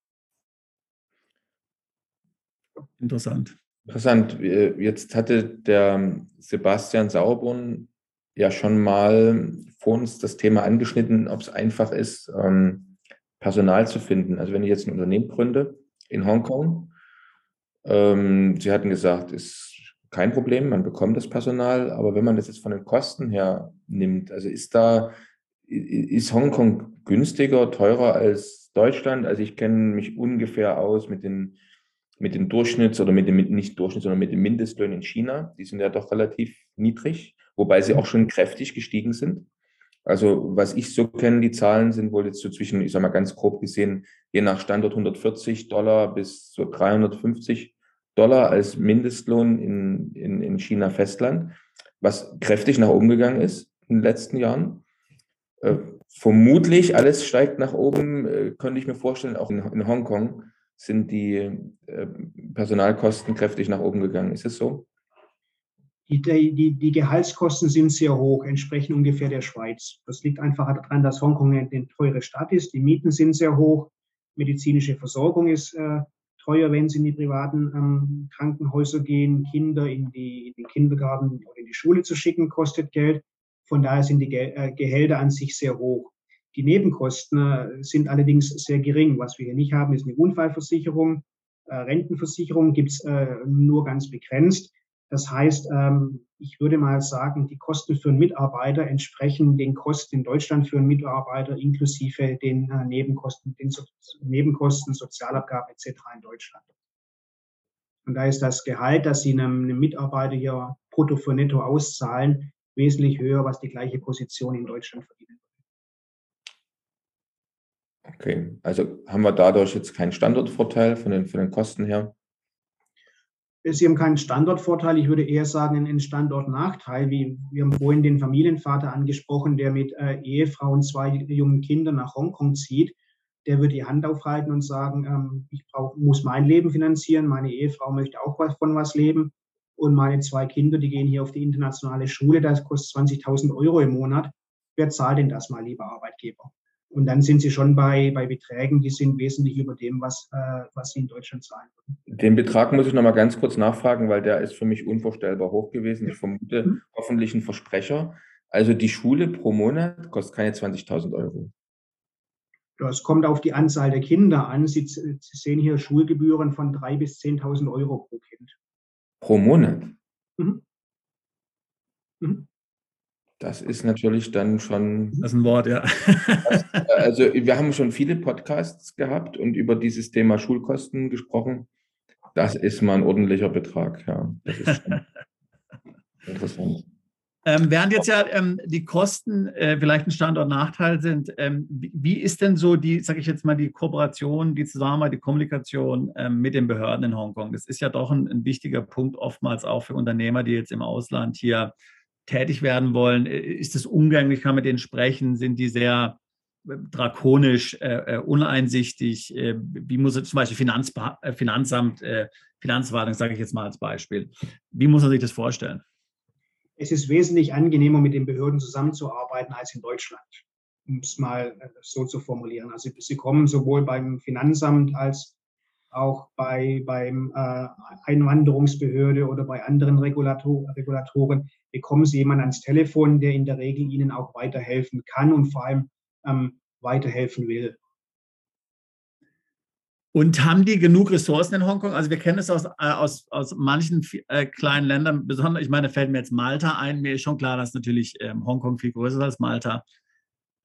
S4: Interessant.
S2: Interessant. Jetzt hatte der Sebastian Sauerborn ja schon mal vor uns das Thema angeschnitten, ob es einfach ist, ähm, Personal zu finden. Also wenn ich jetzt ein Unternehmen gründe in Hongkong, ähm, Sie hatten gesagt, es kein Problem, man bekommt das Personal, aber wenn man das jetzt von den Kosten her nimmt, also ist da, ist Hongkong günstiger, teurer als Deutschland? Also ich kenne mich ungefähr aus mit den, mit den Durchschnitts- oder mit dem, nicht Durchschnitt, sondern mit den Mindestlöhnen in China. Die sind ja doch relativ niedrig, wobei sie auch schon kräftig gestiegen sind. Also was ich so kenne, die Zahlen sind wohl jetzt so zwischen, ich sage mal ganz grob gesehen, je nach Standort 140 Dollar bis so 350 Dollar als Mindestlohn in, in, in China Festland, was kräftig nach oben gegangen ist in den letzten Jahren. Äh, vermutlich alles steigt nach oben, äh, könnte ich mir vorstellen, auch in, in Hongkong sind die äh, Personalkosten kräftig nach oben gegangen. Ist es so?
S3: Die, die, die Gehaltskosten sind sehr hoch, entsprechen ungefähr der Schweiz. Das liegt einfach daran, dass Hongkong eine teure Stadt ist. Die Mieten sind sehr hoch, medizinische Versorgung ist äh, teuer, wenn sie in die privaten ähm, Krankenhäuser gehen. Kinder in, die, in den Kindergarten oder in die Schule zu schicken, kostet Geld. Von daher sind die Gel äh, Gehälter an sich sehr hoch. Die Nebenkosten äh, sind allerdings sehr gering. Was wir hier nicht haben, ist eine Unfallversicherung. Äh, Rentenversicherung gibt's äh, nur ganz begrenzt. Das heißt, ähm, ich würde mal sagen, die Kosten für einen Mitarbeiter entsprechen den Kosten in Deutschland für einen Mitarbeiter inklusive den äh, Nebenkosten, den so Nebenkosten, Sozialabgaben etc. in Deutschland. Und da ist das Gehalt, das Sie einem, einem Mitarbeiter hier brutto für netto auszahlen, wesentlich höher, was die gleiche Position in Deutschland verdienen
S2: würde. Okay, also haben wir dadurch jetzt keinen Standortvorteil von den, von den Kosten her?
S3: Sie haben keinen Standortvorteil, ich würde eher sagen einen Standortnachteil. Wie, wir haben vorhin den Familienvater angesprochen, der mit äh, Ehefrau und zwei jungen Kindern nach Hongkong zieht. Der würde die Hand aufhalten und sagen, ähm, ich brauch, muss mein Leben finanzieren, meine Ehefrau möchte auch von was leben und meine zwei Kinder, die gehen hier auf die internationale Schule, das kostet 20.000 Euro im Monat. Wer zahlt denn das mal, lieber Arbeitgeber? Und dann sind sie schon bei, bei Beträgen, die sind wesentlich über dem, was, äh, was sie in Deutschland zahlen würden.
S2: Den Betrag muss ich noch mal ganz kurz nachfragen, weil der ist für mich unvorstellbar hoch gewesen. Ich vermute mhm. hoffentlich ein Versprecher. Also die Schule pro Monat kostet keine 20.000 Euro.
S3: Das kommt auf die Anzahl der Kinder an. Sie, Sie sehen hier Schulgebühren von 3.000 bis 10.000 Euro pro Kind.
S2: Pro Monat? Mhm. Mhm. Das ist natürlich dann schon.
S4: Das ist ein Wort, ja.
S2: Das, <laughs> also, wir haben schon viele Podcasts gehabt und über dieses Thema Schulkosten gesprochen. Das ist mal ein ordentlicher Betrag, ja. Das ist schon <laughs> interessant.
S4: Ähm, während jetzt ja ähm, die Kosten äh, vielleicht ein Standortnachteil sind, ähm, wie, wie, ist denn so die, sage ich jetzt mal, die Kooperation, die Zusammenarbeit, die Kommunikation ähm, mit den Behörden in Hongkong? Das ist ja doch ein, ein, wichtiger Punkt, oftmals auch für Unternehmer, die jetzt im Ausland hier tätig werden wollen. Äh, ist es umgänglich? Kann man mit denen sprechen? Sind die sehr äh, drakonisch, äh, äh, uneinsichtig? Wie muss zum Beispiel Finanz, Finanzamt, äh, Finanzwartung, sage ich jetzt mal als Beispiel. Wie muss man sich das vorstellen?
S3: es ist wesentlich angenehmer, mit den Behörden zusammenzuarbeiten als in Deutschland, um es mal so zu formulieren. Also sie kommen sowohl beim Finanzamt als auch bei, beim äh, Einwanderungsbehörde oder bei anderen Regulator, Regulatoren, bekommen sie jemanden ans Telefon, der in der Regel ihnen auch weiterhelfen kann und vor allem ähm, weiterhelfen will.
S4: Und haben die genug Ressourcen in Hongkong? Also wir kennen es aus, äh, aus, aus manchen äh, kleinen Ländern, besonders, ich meine, fällt mir jetzt Malta ein. Mir ist schon klar, dass natürlich ähm, Hongkong viel größer ist als Malta.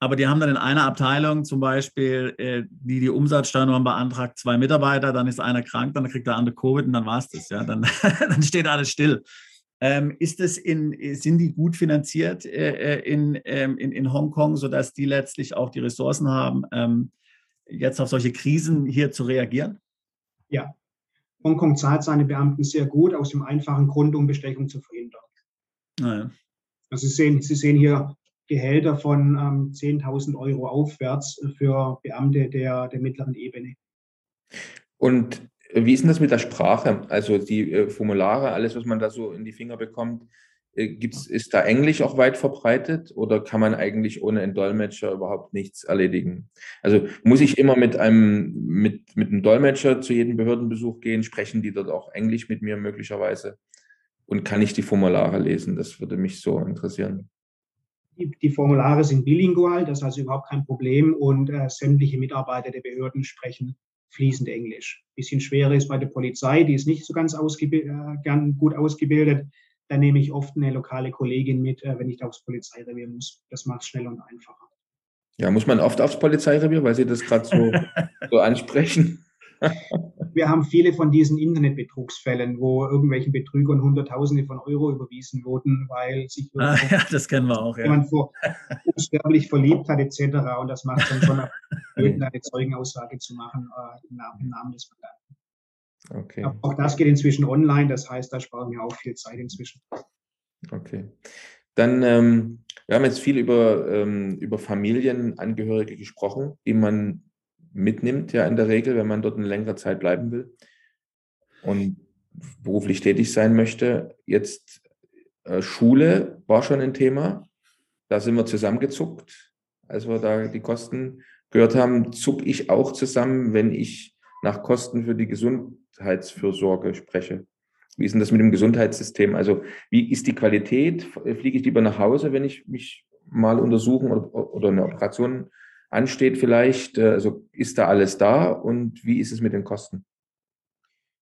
S4: Aber die haben dann in einer Abteilung zum Beispiel, äh, die die Umsatzsteuernummer beantragt, zwei Mitarbeiter, dann ist einer krank, dann kriegt der andere Covid und dann war es das. Ja? Dann, <laughs> dann steht alles still. Ähm, ist es in, sind die gut finanziert äh, äh in, ähm, in, in Hongkong, sodass die letztlich auch die Ressourcen haben, ähm, jetzt auf solche Krisen hier zu reagieren?
S3: Ja, Hongkong zahlt seine Beamten sehr gut aus dem einfachen Grund, um Bestechung zu verhindern. Naja. Also Sie sehen, Sie sehen hier Gehälter von ähm, 10.000 Euro aufwärts für Beamte der, der mittleren Ebene.
S2: Und wie ist denn das mit der Sprache? Also die äh, Formulare, alles, was man da so in die Finger bekommt, äh, gibt's, ist da Englisch auch weit verbreitet oder kann man eigentlich ohne einen Dolmetscher überhaupt nichts erledigen? Also muss ich immer mit einem, mit, mit einem Dolmetscher zu jedem Behördenbesuch gehen? Sprechen die dort auch Englisch mit mir möglicherweise? Und kann ich die Formulare lesen? Das würde mich so interessieren.
S3: Die, Formulare sind bilingual, das ist also überhaupt kein Problem und äh, sämtliche Mitarbeiter der Behörden sprechen fließend Englisch. Bisschen schwerer ist bei der Polizei, die ist nicht so ganz äh, gut ausgebildet dann nehme ich oft eine lokale Kollegin mit, äh, wenn ich da aufs Polizeirevier muss. Das macht es schneller und einfacher.
S2: Ja, muss man oft aufs Polizeirevier, weil Sie das gerade so, <laughs> so ansprechen?
S3: Wir haben viele von diesen Internetbetrugsfällen, wo irgendwelchen Betrügern Hunderttausende von Euro überwiesen wurden, weil sich
S4: ah, ja, das kennen wir auch, ja.
S3: jemand vor unsterblich verliebt hat etc. Und das macht dann schon <laughs> eine Zeugenaussage zu machen äh, im Namen des Mandanten. Okay. Auch das geht inzwischen online, das heißt, da sparen wir auch viel Zeit inzwischen.
S2: Okay. Dann, ähm, wir haben jetzt viel über, ähm, über Familienangehörige gesprochen, die man mitnimmt, ja in der Regel, wenn man dort eine längere Zeit bleiben will und beruflich tätig sein möchte. Jetzt äh, Schule war schon ein Thema. Da sind wir zusammengezuckt, als wir da die Kosten gehört haben. Zuck ich auch zusammen, wenn ich nach Kosten für die Gesundheitsfürsorge spreche. Wie ist denn das mit dem Gesundheitssystem? Also wie ist die Qualität? Fliege ich lieber nach Hause, wenn ich mich mal untersuchen oder, oder eine Operation ansteht vielleicht? Also ist da alles da und wie ist es mit den Kosten?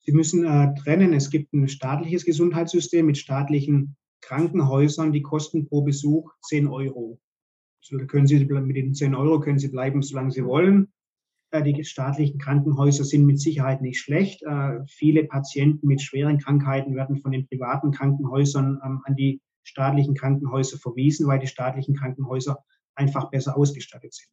S3: Sie müssen äh, trennen. Es gibt ein staatliches Gesundheitssystem mit staatlichen Krankenhäusern, die kosten pro Besuch 10 Euro. So können Sie mit den 10 Euro können Sie bleiben, solange Sie wollen. Äh, die staatlichen Krankenhäuser sind mit Sicherheit nicht schlecht. Äh, viele Patienten mit schweren Krankheiten werden von den privaten Krankenhäusern ähm, an die staatlichen Krankenhäuser verwiesen, weil die staatlichen Krankenhäuser einfach besser ausgestattet sind.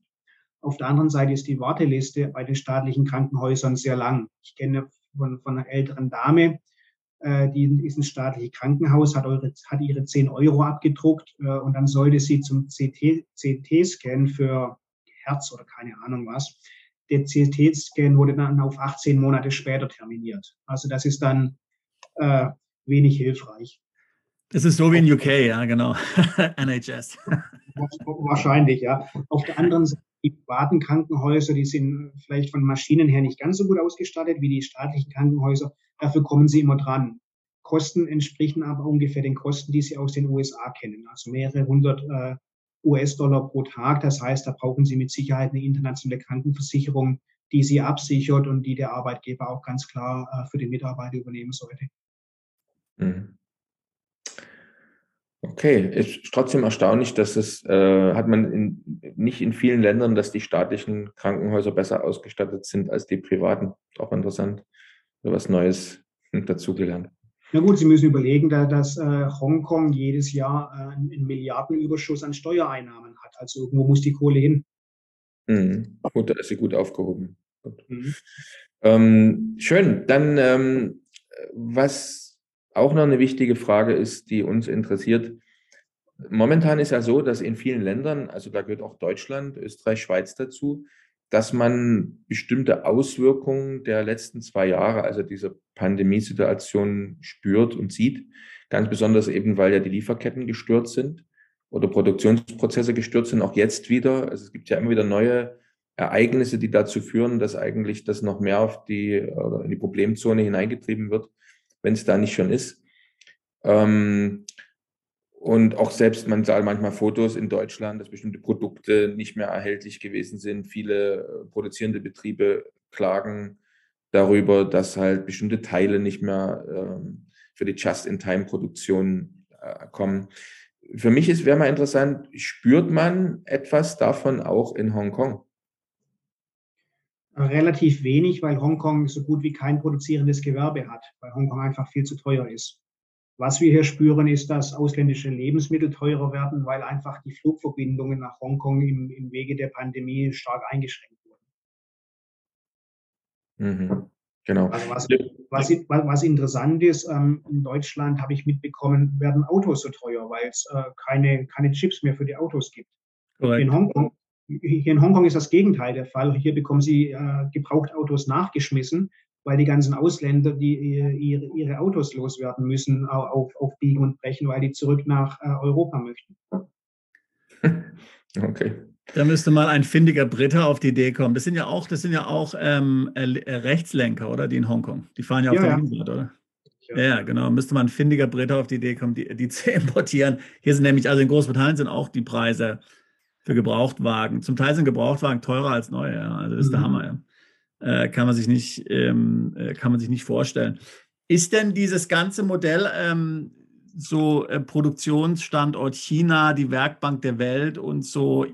S3: Auf der anderen Seite ist die Warteliste bei den staatlichen Krankenhäusern sehr lang. Ich kenne von, von einer älteren Dame, äh, die ist ein staatliches Krankenhaus, hat, eure, hat ihre 10 Euro abgedruckt und dann sollte sie zum CT-Scan für Herz oder keine Ahnung was der CT-Scan wurde dann auf 18 Monate später terminiert. Also das ist dann äh, wenig hilfreich.
S4: Das ist so wie in UK, ja, genau. <laughs> NHS. <laughs>
S3: Wahrscheinlich, ja. Auf der anderen Seite, die privaten Krankenhäuser, die sind vielleicht von Maschinen her nicht ganz so gut ausgestattet wie die staatlichen Krankenhäuser. Dafür kommen sie immer dran. Kosten entsprechen aber ungefähr den Kosten, die Sie aus den USA kennen. Also mehrere hundert äh, US-Dollar pro Tag. Das heißt, da brauchen Sie mit Sicherheit eine internationale Krankenversicherung, die Sie absichert und die der Arbeitgeber auch ganz klar äh, für den Mitarbeiter übernehmen sollte.
S2: Mhm. Okay, ist trotzdem erstaunlich, dass es, äh, hat man in, nicht in vielen Ländern, dass die staatlichen Krankenhäuser besser ausgestattet sind als die privaten. Auch interessant, was Neues <laughs> dazugelernt.
S3: Na gut, Sie müssen überlegen, da, dass äh, Hongkong jedes Jahr äh, einen Milliardenüberschuss an Steuereinnahmen hat. Also irgendwo muss die Kohle hin.
S2: Mhm. Gut, da ist sie gut aufgehoben. Gut. Mhm. Ähm, schön. Dann, ähm, was auch noch eine wichtige Frage ist, die uns interessiert. Momentan ist ja so, dass in vielen Ländern, also da gehört auch Deutschland, Österreich, Schweiz dazu, dass man bestimmte Auswirkungen der letzten zwei Jahre, also dieser Pandemiesituation spürt und sieht. Ganz besonders eben, weil ja die Lieferketten gestört sind oder Produktionsprozesse gestört sind, auch jetzt wieder. Also es gibt ja immer wieder neue Ereignisse, die dazu führen, dass eigentlich das noch mehr auf die, in die Problemzone hineingetrieben wird wenn es da nicht schon ist. Ähm, und auch selbst, man sah manchmal Fotos in Deutschland, dass bestimmte Produkte nicht mehr erhältlich gewesen sind. Viele äh, produzierende Betriebe klagen darüber, dass halt bestimmte Teile nicht mehr ähm, für die Just-in-Time-Produktion äh, kommen. Für mich ist, wäre mal interessant, spürt man etwas davon auch in Hongkong?
S3: relativ wenig, weil Hongkong so gut wie kein produzierendes Gewerbe hat, weil Hongkong einfach viel zu teuer ist. Was wir hier spüren, ist, dass ausländische Lebensmittel teurer werden, weil einfach die Flugverbindungen nach Hongkong im, im Wege der Pandemie stark eingeschränkt
S2: wurden. Mhm. Genau.
S3: Also was, was, was, interessant ist, ähm, in Deutschland habe ich mitbekommen, werden Autos so teuer, weil es äh, keine, keine Chips mehr für die Autos gibt. Correct. In Hongkong, hier in Hongkong ist das Gegenteil der Fall. Hier bekommen sie äh, Gebrauchtautos nachgeschmissen, weil die ganzen Ausländer, die äh, ihre, ihre Autos loswerden müssen, auf, auf Biegen und Brechen, weil die zurück nach äh, Europa möchten. <laughs>
S2: Okay.
S4: Da müsste mal ein findiger Brite auf die Idee kommen. Das sind ja auch, das sind ja auch ähm, äh, Rechtslenker, oder? Die in Hongkong. Die fahren ja auf ja, der Linken, oder? Ja. ja, genau. Müsste mal ein findiger Brite auf die Idee kommen, die, die <laughs> zu importieren. Hier sind nämlich, also in Großbritannien sind auch die Preise für Gebrauchtwagen. Zum Teil sind Gebrauchtwagen teurer als neue. Ja. Also das ist mhm. der Hammer. Ja. Äh, kann man sich nicht, ähm, äh, kann man sich nicht vorstellen. Ist denn dieses ganze Modell ähm, so äh, Produktionsstandort China, die Werkbank der Welt und so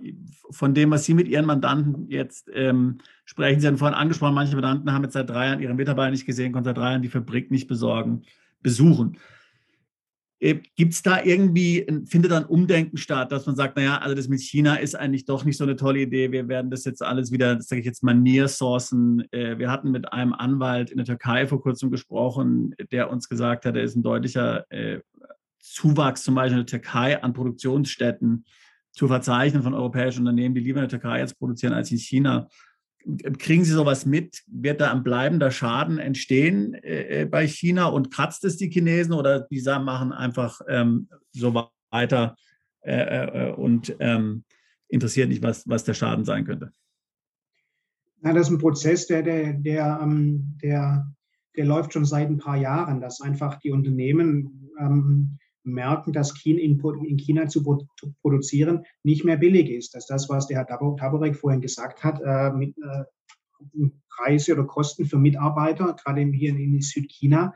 S4: von dem, was Sie mit Ihren Mandanten jetzt ähm, sprechen? Sie haben vorhin angesprochen, manche Mandanten haben jetzt seit drei Jahren ihre Mitarbeiter nicht gesehen, konnten seit drei Jahren die Fabrik nicht besorgen, besuchen. Äh, Gibt es da irgendwie, findet da ein Umdenken statt, dass man sagt, naja, also das mit China ist eigentlich doch nicht so eine tolle Idee. Wir werden das jetzt alles wieder, sage ich jetzt mal, near-sourcen. Äh, wir hatten mit einem Anwalt in der Türkei vor kurzem gesprochen, der uns gesagt hat, er ist ein deutlicher äh, Zuwachs zum Beispiel in der Türkei an Produktionsstätten zu verzeichnen von europäischen Unternehmen, die lieber in der Türkei jetzt produzieren als in China. Kriegen Sie sowas mit? Wird da ein bleibender Schaden entstehen äh, äh, bei China und kratzt es die Chinesen oder die machen einfach ähm, so weiter äh, äh, und ähm, interessiert nicht, was, was der Schaden sein könnte?
S3: Na, das ist ein Prozess, der, der, der, ähm, der, der läuft schon seit ein paar Jahren, dass einfach die Unternehmen ähm, merken, dass in China zu produzieren nicht mehr billig ist. Dass das, was der Herr Taborek vorhin gesagt hat, äh, mit äh, Preise oder Kosten für Mitarbeiter, gerade hier in Südchina,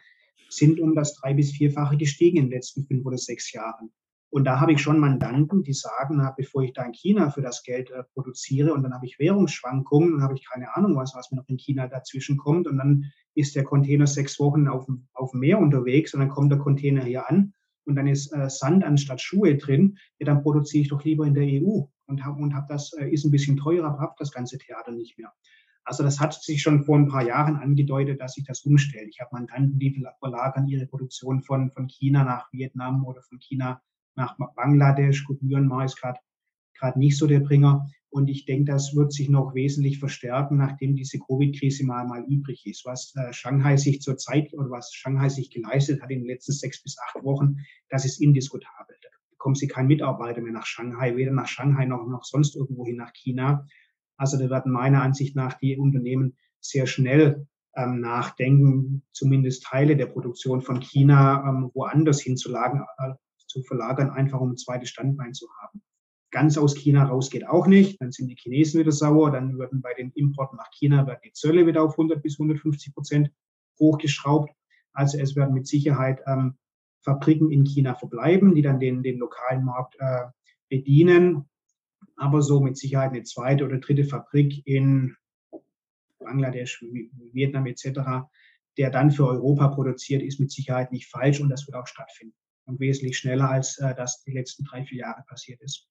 S3: sind um das drei- bis vierfache gestiegen in den letzten fünf oder sechs Jahren. Und da habe ich schon Mandanten, die sagen, na, bevor ich da in China für das Geld äh, produziere und dann habe ich Währungsschwankungen, dann habe ich keine Ahnung, was, was mir noch in China dazwischen kommt und dann ist der Container sechs Wochen auf, auf dem Meer unterwegs und dann kommt der Container hier an und dann ist äh, Sand anstatt Schuhe drin, ja, dann produziere ich doch lieber in der EU und habe und hab das, äh, ist ein bisschen teurer, aber habe das ganze Theater nicht mehr. Also das hat sich schon vor ein paar Jahren angedeutet, dass sich das umstellt. Ich habe Mandanten, die verlagern ihre Produktion von, von China nach Vietnam oder von China nach Bangladesch. Gut, Myanmar ist gerade nicht so der Bringer. Und ich denke, das wird sich noch wesentlich verstärken, nachdem diese Covid-Krise mal, mal übrig ist. Was äh, Shanghai sich zurzeit oder was Shanghai sich geleistet hat in den letzten sechs bis acht Wochen, das ist indiskutabel. Da bekommen sie keinen Mitarbeiter mehr nach Shanghai, weder nach Shanghai noch, noch sonst irgendwohin nach China. Also da werden meiner Ansicht nach die Unternehmen sehr schnell ähm, nachdenken, zumindest Teile der Produktion von China ähm, woanders hinzulagern, äh, zu verlagern, einfach um ein zweites Standbein zu haben ganz aus China raus geht auch nicht. Dann sind die Chinesen wieder sauer. Dann würden bei den Importen nach China werden die Zölle wieder auf 100 bis 150 Prozent hochgeschraubt. Also es werden mit Sicherheit ähm, Fabriken in China verbleiben, die dann den, den lokalen Markt äh, bedienen. Aber so mit Sicherheit eine zweite oder dritte Fabrik in Bangladesch, Vietnam etc., der dann für Europa produziert, ist mit Sicherheit nicht falsch und das wird auch stattfinden. Und wesentlich schneller, als äh, das die letzten drei, vier Jahre passiert ist.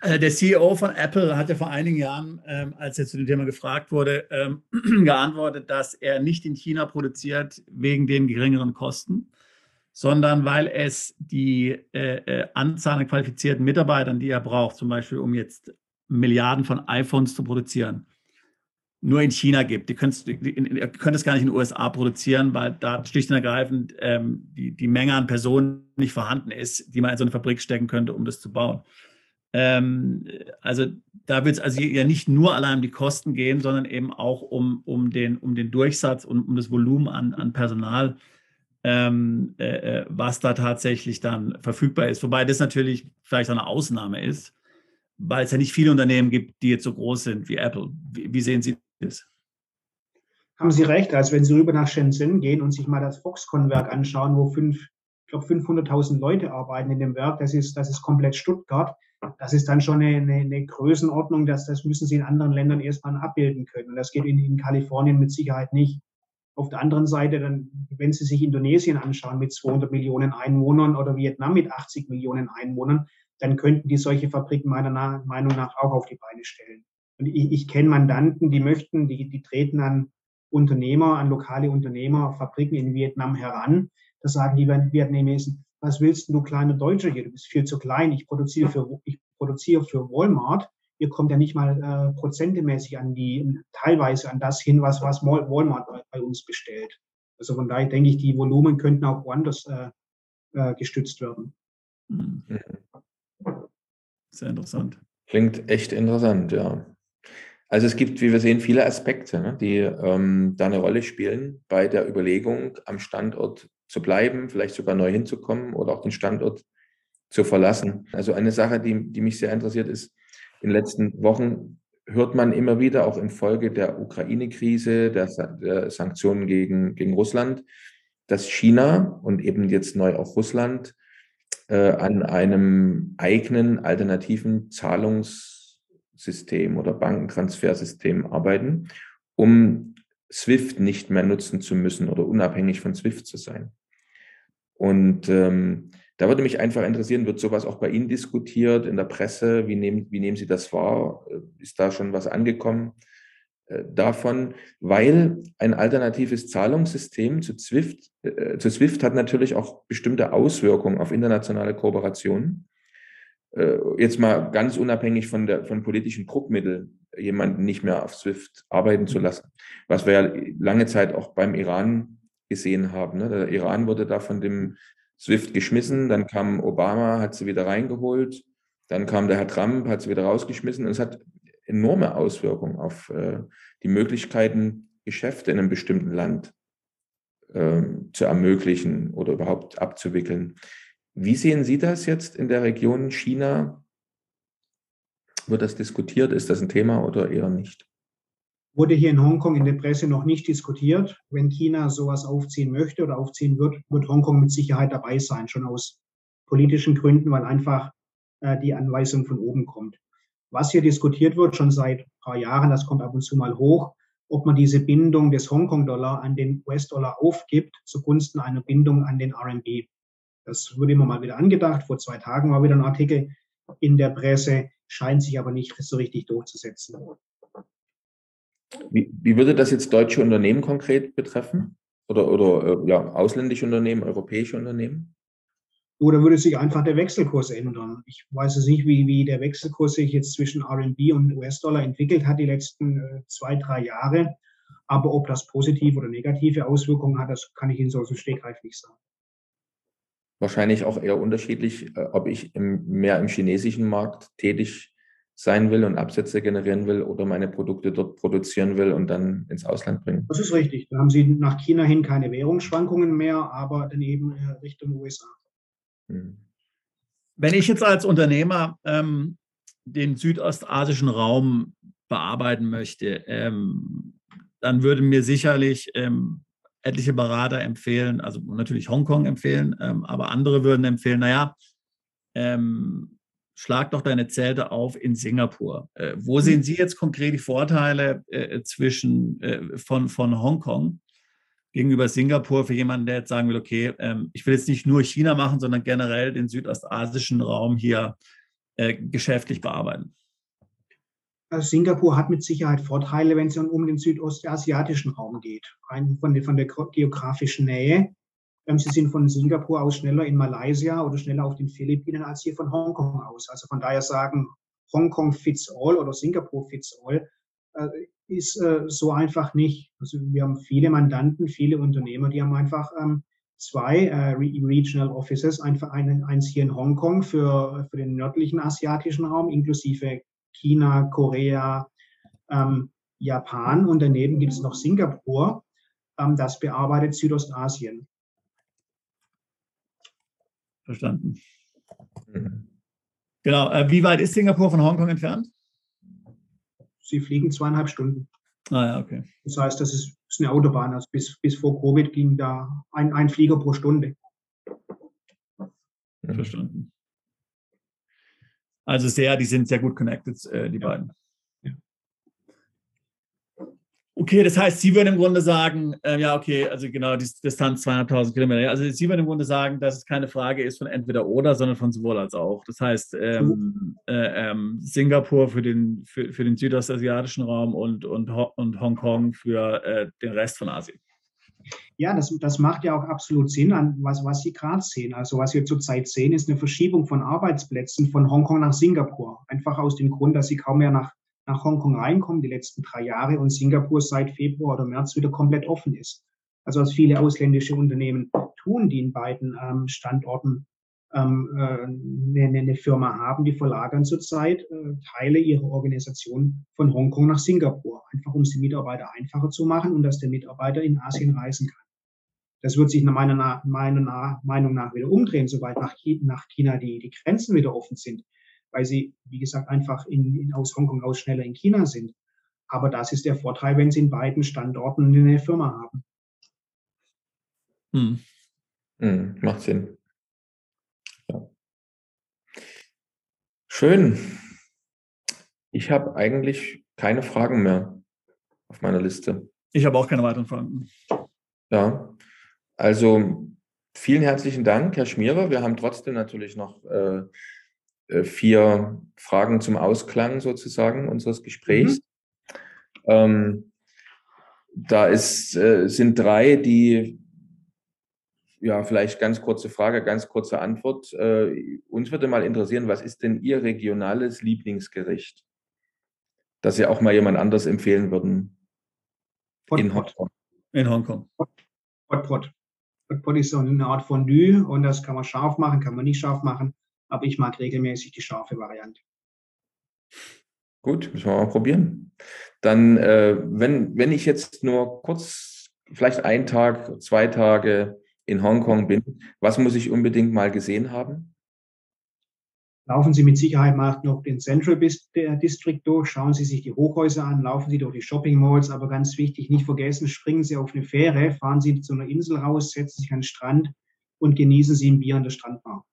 S4: Äh, der CEO von Apple hat ja vor einigen Jahren, ähm, als er zu dem Thema gefragt wurde, ähm, <clears throat> geantwortet, dass er nicht in China produziert wegen den geringeren Kosten, sondern weil es die äh, äh, Anzahl an qualifizierten Mitarbeitern, die er braucht, zum Beispiel um jetzt Milliarden von iPhones zu produzieren, nur in China gibt. Die könnt, ihr könnt es gar nicht in den USA produzieren, weil da schlicht und ergreifend ähm, die, die Menge an Personen nicht vorhanden ist, die man in so eine Fabrik stecken könnte, um das zu bauen. Ähm, also da wird es also ja nicht nur allein um die Kosten gehen, sondern eben auch um, um, den, um den Durchsatz und um das Volumen an, an Personal, ähm, äh, äh, was da tatsächlich dann verfügbar ist. Wobei das natürlich vielleicht eine Ausnahme ist, weil es ja nicht viele Unternehmen gibt, die jetzt so groß sind wie Apple. Wie, wie sehen Sie das?
S3: Haben Sie recht, als wenn Sie rüber nach Shenzhen gehen und sich mal das Foxconn-Werk anschauen, wo fünf, ich glaube 500.000 Leute arbeiten in dem Werk, das ist, das ist komplett Stuttgart das ist dann schon eine, eine, Größenordnung, dass das müssen sie in anderen Ländern erstmal abbilden können. Und das geht in, in Kalifornien mit Sicherheit nicht. Auf der anderen Seite, dann, wenn Sie sich Indonesien anschauen mit 200 Millionen Einwohnern oder Vietnam mit 80 Millionen Einwohnern, dann könnten die solche Fabriken meiner Meinung nach auch auf die Beine stellen. Und ich, ich kenne Mandanten, die möchten, die, die treten an Unternehmer, an lokale Unternehmer, Fabriken in Vietnam heran. Da sagen die Vietnamesen, was willst du kleine Deutsche hier? Du bist viel zu klein. Ich produziere für, ich produziere für Walmart. Ihr kommt ja nicht mal äh, prozentemäßig an die, teilweise an das hin, was, was Walmart bei, bei uns bestellt. Also von daher denke ich, die Volumen könnten auch woanders äh, äh, gestützt werden. Mhm.
S4: Sehr interessant.
S2: Klingt echt interessant, ja. Also es gibt, wie wir sehen, viele Aspekte, ne, die ähm, da eine Rolle spielen bei der Überlegung, am Standort zu bleiben, vielleicht sogar neu hinzukommen oder auch den Standort zu verlassen. Also eine Sache, die, die mich sehr interessiert, ist, in den letzten Wochen hört man immer wieder, auch infolge der Ukraine-Krise, der, der, Sanktionen gegen, gegen Russland, dass China und eben jetzt neu auch Russland äh, an einem eigenen alternativen Zahlungssystem oder Bankentransfersystem arbeiten, um SWIFT nicht mehr nutzen zu müssen oder unabhängig von SWIFT zu sein. Und ähm, da würde mich einfach interessieren, wird sowas auch bei Ihnen diskutiert in der Presse? Wie nehmen, wie nehmen Sie das wahr? Ist da schon was angekommen äh, davon? Weil ein alternatives Zahlungssystem zu SWIFT, äh, zu SWIFT hat natürlich auch bestimmte Auswirkungen auf internationale Kooperationen. Äh, jetzt mal ganz unabhängig von, der, von politischen Druckmitteln jemanden nicht mehr auf SWIFT arbeiten zu lassen. Was wir ja lange Zeit auch beim Iran gesehen haben. Ne? Der Iran wurde da von dem SWIFT geschmissen, dann kam Obama, hat sie wieder reingeholt, dann kam der Herr Trump, hat sie wieder rausgeschmissen und es hat enorme Auswirkungen auf äh, die Möglichkeiten, Geschäfte in einem bestimmten Land äh, zu ermöglichen oder überhaupt abzuwickeln. Wie sehen Sie das jetzt in der Region China? Wird das diskutiert? Ist das ein Thema oder eher nicht?
S3: Wurde hier in Hongkong in der Presse noch nicht diskutiert. Wenn China sowas aufziehen möchte oder aufziehen wird, wird Hongkong mit Sicherheit dabei sein, schon aus politischen Gründen, weil einfach äh, die Anweisung von oben kommt. Was hier diskutiert wird, schon seit ein paar Jahren, das kommt ab und zu mal hoch, ob man diese Bindung des Hongkong-Dollar an den US-Dollar aufgibt zugunsten einer Bindung an den RMB. Das wurde immer mal wieder angedacht. Vor zwei Tagen war wieder ein Artikel in der Presse, scheint sich aber nicht so richtig durchzusetzen.
S2: Wie, wie würde das jetzt deutsche Unternehmen konkret betreffen? Oder, oder äh, ja, ausländische Unternehmen, europäische Unternehmen?
S3: Oder würde sich einfach der Wechselkurs ändern? Ich weiß es nicht, wie, wie der Wechselkurs sich jetzt zwischen RMB und US-Dollar entwickelt hat die letzten äh, zwei, drei Jahre. Aber ob das positive oder negative Auswirkungen hat, das kann ich Ihnen so aus dem Stegreif nicht sagen.
S2: Wahrscheinlich auch eher unterschiedlich, äh, ob ich im, mehr im chinesischen Markt tätig sein will und Absätze generieren will oder meine Produkte dort produzieren will und dann ins Ausland bringen.
S3: Das ist richtig. Da haben Sie nach China hin keine Währungsschwankungen mehr, aber dann eben äh, Richtung USA. Hm.
S4: Wenn ich jetzt als Unternehmer ähm, den südostasischen Raum bearbeiten möchte, ähm, dann würde mir sicherlich ähm, etliche Berater empfehlen, also natürlich Hongkong empfehlen, ähm, aber andere würden empfehlen, naja, ähm, schlag doch deine Zelte auf in Singapur. Äh, wo sehen Sie jetzt konkret die Vorteile äh, zwischen, äh, von, von Hongkong gegenüber Singapur für jemanden, der jetzt sagen will, okay, ähm, ich will jetzt nicht nur China machen, sondern generell den südostasischen Raum hier äh, geschäftlich bearbeiten?
S3: Also Singapur hat mit Sicherheit Vorteile, wenn es um den südostasiatischen Raum geht. Rein von der, von der geografischen Nähe. Ähm, Sie sind von Singapur aus schneller in Malaysia oder schneller auf den Philippinen als hier von Hongkong aus. Also von daher sagen, Hongkong fits all oder Singapur fits all äh, ist äh, so einfach nicht. Also wir haben viele Mandanten, viele Unternehmer, die haben einfach ähm, zwei äh, Regional Offices, einfach eins hier in Hongkong für, für den nördlichen asiatischen Raum, inklusive China, Korea, ähm, Japan und daneben gibt es noch Singapur, ähm, das bearbeitet Südostasien.
S4: Verstanden. Mhm. Genau. Äh, wie weit ist Singapur von Hongkong entfernt?
S3: Sie fliegen zweieinhalb Stunden.
S4: Ah ja, okay.
S3: Das heißt, das ist, ist eine Autobahn. Also bis, bis vor Covid ging da ein, ein Flieger pro Stunde.
S4: Verstanden. Also sehr, die sind sehr gut connected, äh, die ja. beiden. Okay, das heißt, Sie würden im Grunde sagen, äh, ja, okay, also genau, die Distanz 200.000 Kilometer. Also Sie würden im Grunde sagen, dass es keine Frage ist von entweder oder, sondern von sowohl als auch. Das heißt, ähm, äh, ähm, Singapur für den, für, für den südostasiatischen Raum und, und, und Hongkong für äh, den Rest von Asien.
S3: Ja, das, das macht ja auch absolut Sinn, an was, was Sie gerade sehen. Also was wir zurzeit sehen, ist eine Verschiebung von Arbeitsplätzen von Hongkong nach Singapur. Einfach aus dem Grund, dass Sie kaum mehr nach, nach Hongkong reinkommen die letzten drei Jahre und Singapur seit Februar oder März wieder komplett offen ist. Also was viele ausländische Unternehmen tun, die in beiden ähm, Standorten eine, eine, Firma haben, die verlagern zurzeit äh, Teile ihrer Organisation von Hongkong nach Singapur, einfach um es den Mitarbeiter einfacher zu machen und dass der Mitarbeiter in Asien reisen kann. Das wird sich nach meiner, meiner Meinung nach wieder umdrehen, sobald nach China die, die Grenzen wieder offen sind, weil sie, wie gesagt, einfach in, in, aus Hongkong aus schneller in China sind. Aber das ist der Vorteil, wenn Sie in beiden Standorten eine Firma haben.
S2: Hm. Hm, macht Sinn. Ja. Schön. Ich habe eigentlich keine Fragen mehr auf meiner Liste.
S4: Ich habe auch keine weiteren Fragen.
S2: Ja, also vielen herzlichen Dank, Herr Schmierer. Wir haben trotzdem natürlich noch äh, äh vier Fragen zum Ausklang sozusagen unseres Gesprächs. Mhm. Ähm, da ist, äh, sind drei, die ja, vielleicht ganz kurze Frage, ganz kurze Antwort. Äh, uns würde mal interessieren, was ist denn Ihr regionales Lieblingsgericht, das Sie auch mal jemand anders empfehlen würden
S3: in Hongkong?
S4: In Hongkong.
S3: Hotpot. Hotpot ist so eine Art Fondue und das kann man scharf machen, kann man nicht scharf machen, aber ich mag regelmäßig die scharfe Variante.
S2: Gut, müssen wir mal probieren. Dann, äh, wenn, wenn ich jetzt nur kurz, vielleicht einen Tag, zwei Tage in Hongkong bin, was muss ich unbedingt mal gesehen haben?
S3: Laufen Sie mit Sicherheit mal noch den Central District durch, schauen Sie sich die Hochhäuser an, laufen Sie durch die Shopping Malls, aber ganz wichtig, nicht vergessen, springen Sie auf eine Fähre, fahren Sie zu einer Insel raus, setzen sich an den Strand und genießen Sie ein Bier an der Strandbar.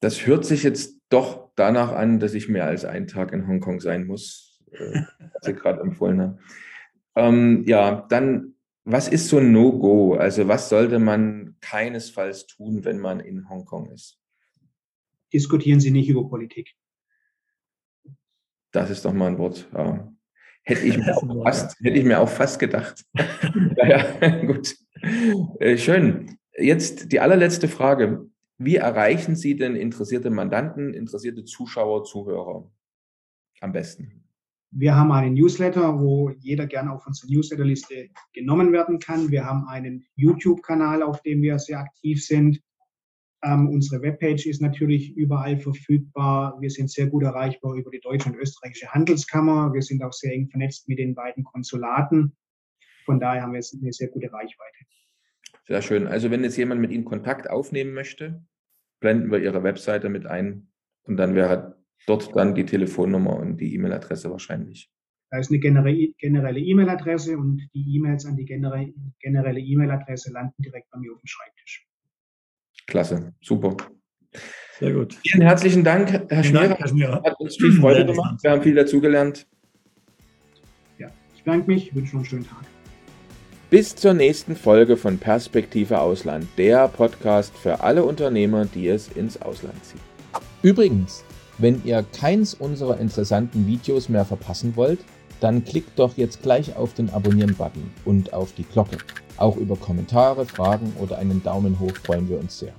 S2: Das hört sich jetzt doch danach an, dass ich mehr als einen Tag in Hongkong sein muss, äh, was Sie <laughs> gerade empfohlen haben. Ähm, ja, dann, was ist so ein No-Go? Also was sollte man keinesfalls tun, wenn man in Hongkong ist?
S3: diskutieren Sie nicht über Politik.
S2: Das ist doch mal ein Wort. Ja. Hätte, ich <laughs> mir auch fast, hätte ich mir auch fast gedacht. <laughs> ja, gut. Äh, schön. Jetzt die allerletzte Frage. Wie erreichen Sie denn interessierte Mandanten, interessierte Zuschauer, Zuhörer am besten?
S3: Wir haben einen Newsletter, wo jeder gerne auf unsere Newsletterliste genommen werden kann. Wir haben einen YouTube-Kanal, auf dem wir sehr aktiv sind. Ähm, unsere Webpage ist natürlich überall verfügbar. Wir sind sehr gut erreichbar über die deutsche und österreichische Handelskammer. Wir sind auch sehr eng vernetzt mit den beiden Konsulaten. Von daher haben wir eine sehr gute Reichweite.
S2: Sehr schön. Also wenn jetzt jemand mit Ihnen Kontakt aufnehmen möchte, blenden wir Ihre Webseite mit ein und dann wäre dort dann die Telefonnummer und die E-Mail-Adresse wahrscheinlich.
S3: Da ist eine generelle E-Mail-Adresse und die E-Mails an die generelle E-Mail-Adresse landen direkt bei mir auf dem Schreibtisch.
S2: Klasse, super.
S4: Sehr gut.
S2: Vielen herzlichen Dank, Herr Schmierer. Herr Schmierer. Hat uns viel Freude gemacht. Wir haben viel dazugelernt.
S3: Ja, ich bedanke mich, wünsche noch einen schönen Tag.
S2: Bis zur nächsten Folge von Perspektive Ausland, der Podcast für alle Unternehmer, die es ins Ausland ziehen. Übrigens, wenn ihr keins unserer interessanten Videos mehr verpassen wollt, dann klickt doch jetzt gleich auf den Abonnieren-Button und auf die Glocke. Auch über Kommentare, Fragen oder einen Daumen hoch freuen wir uns sehr.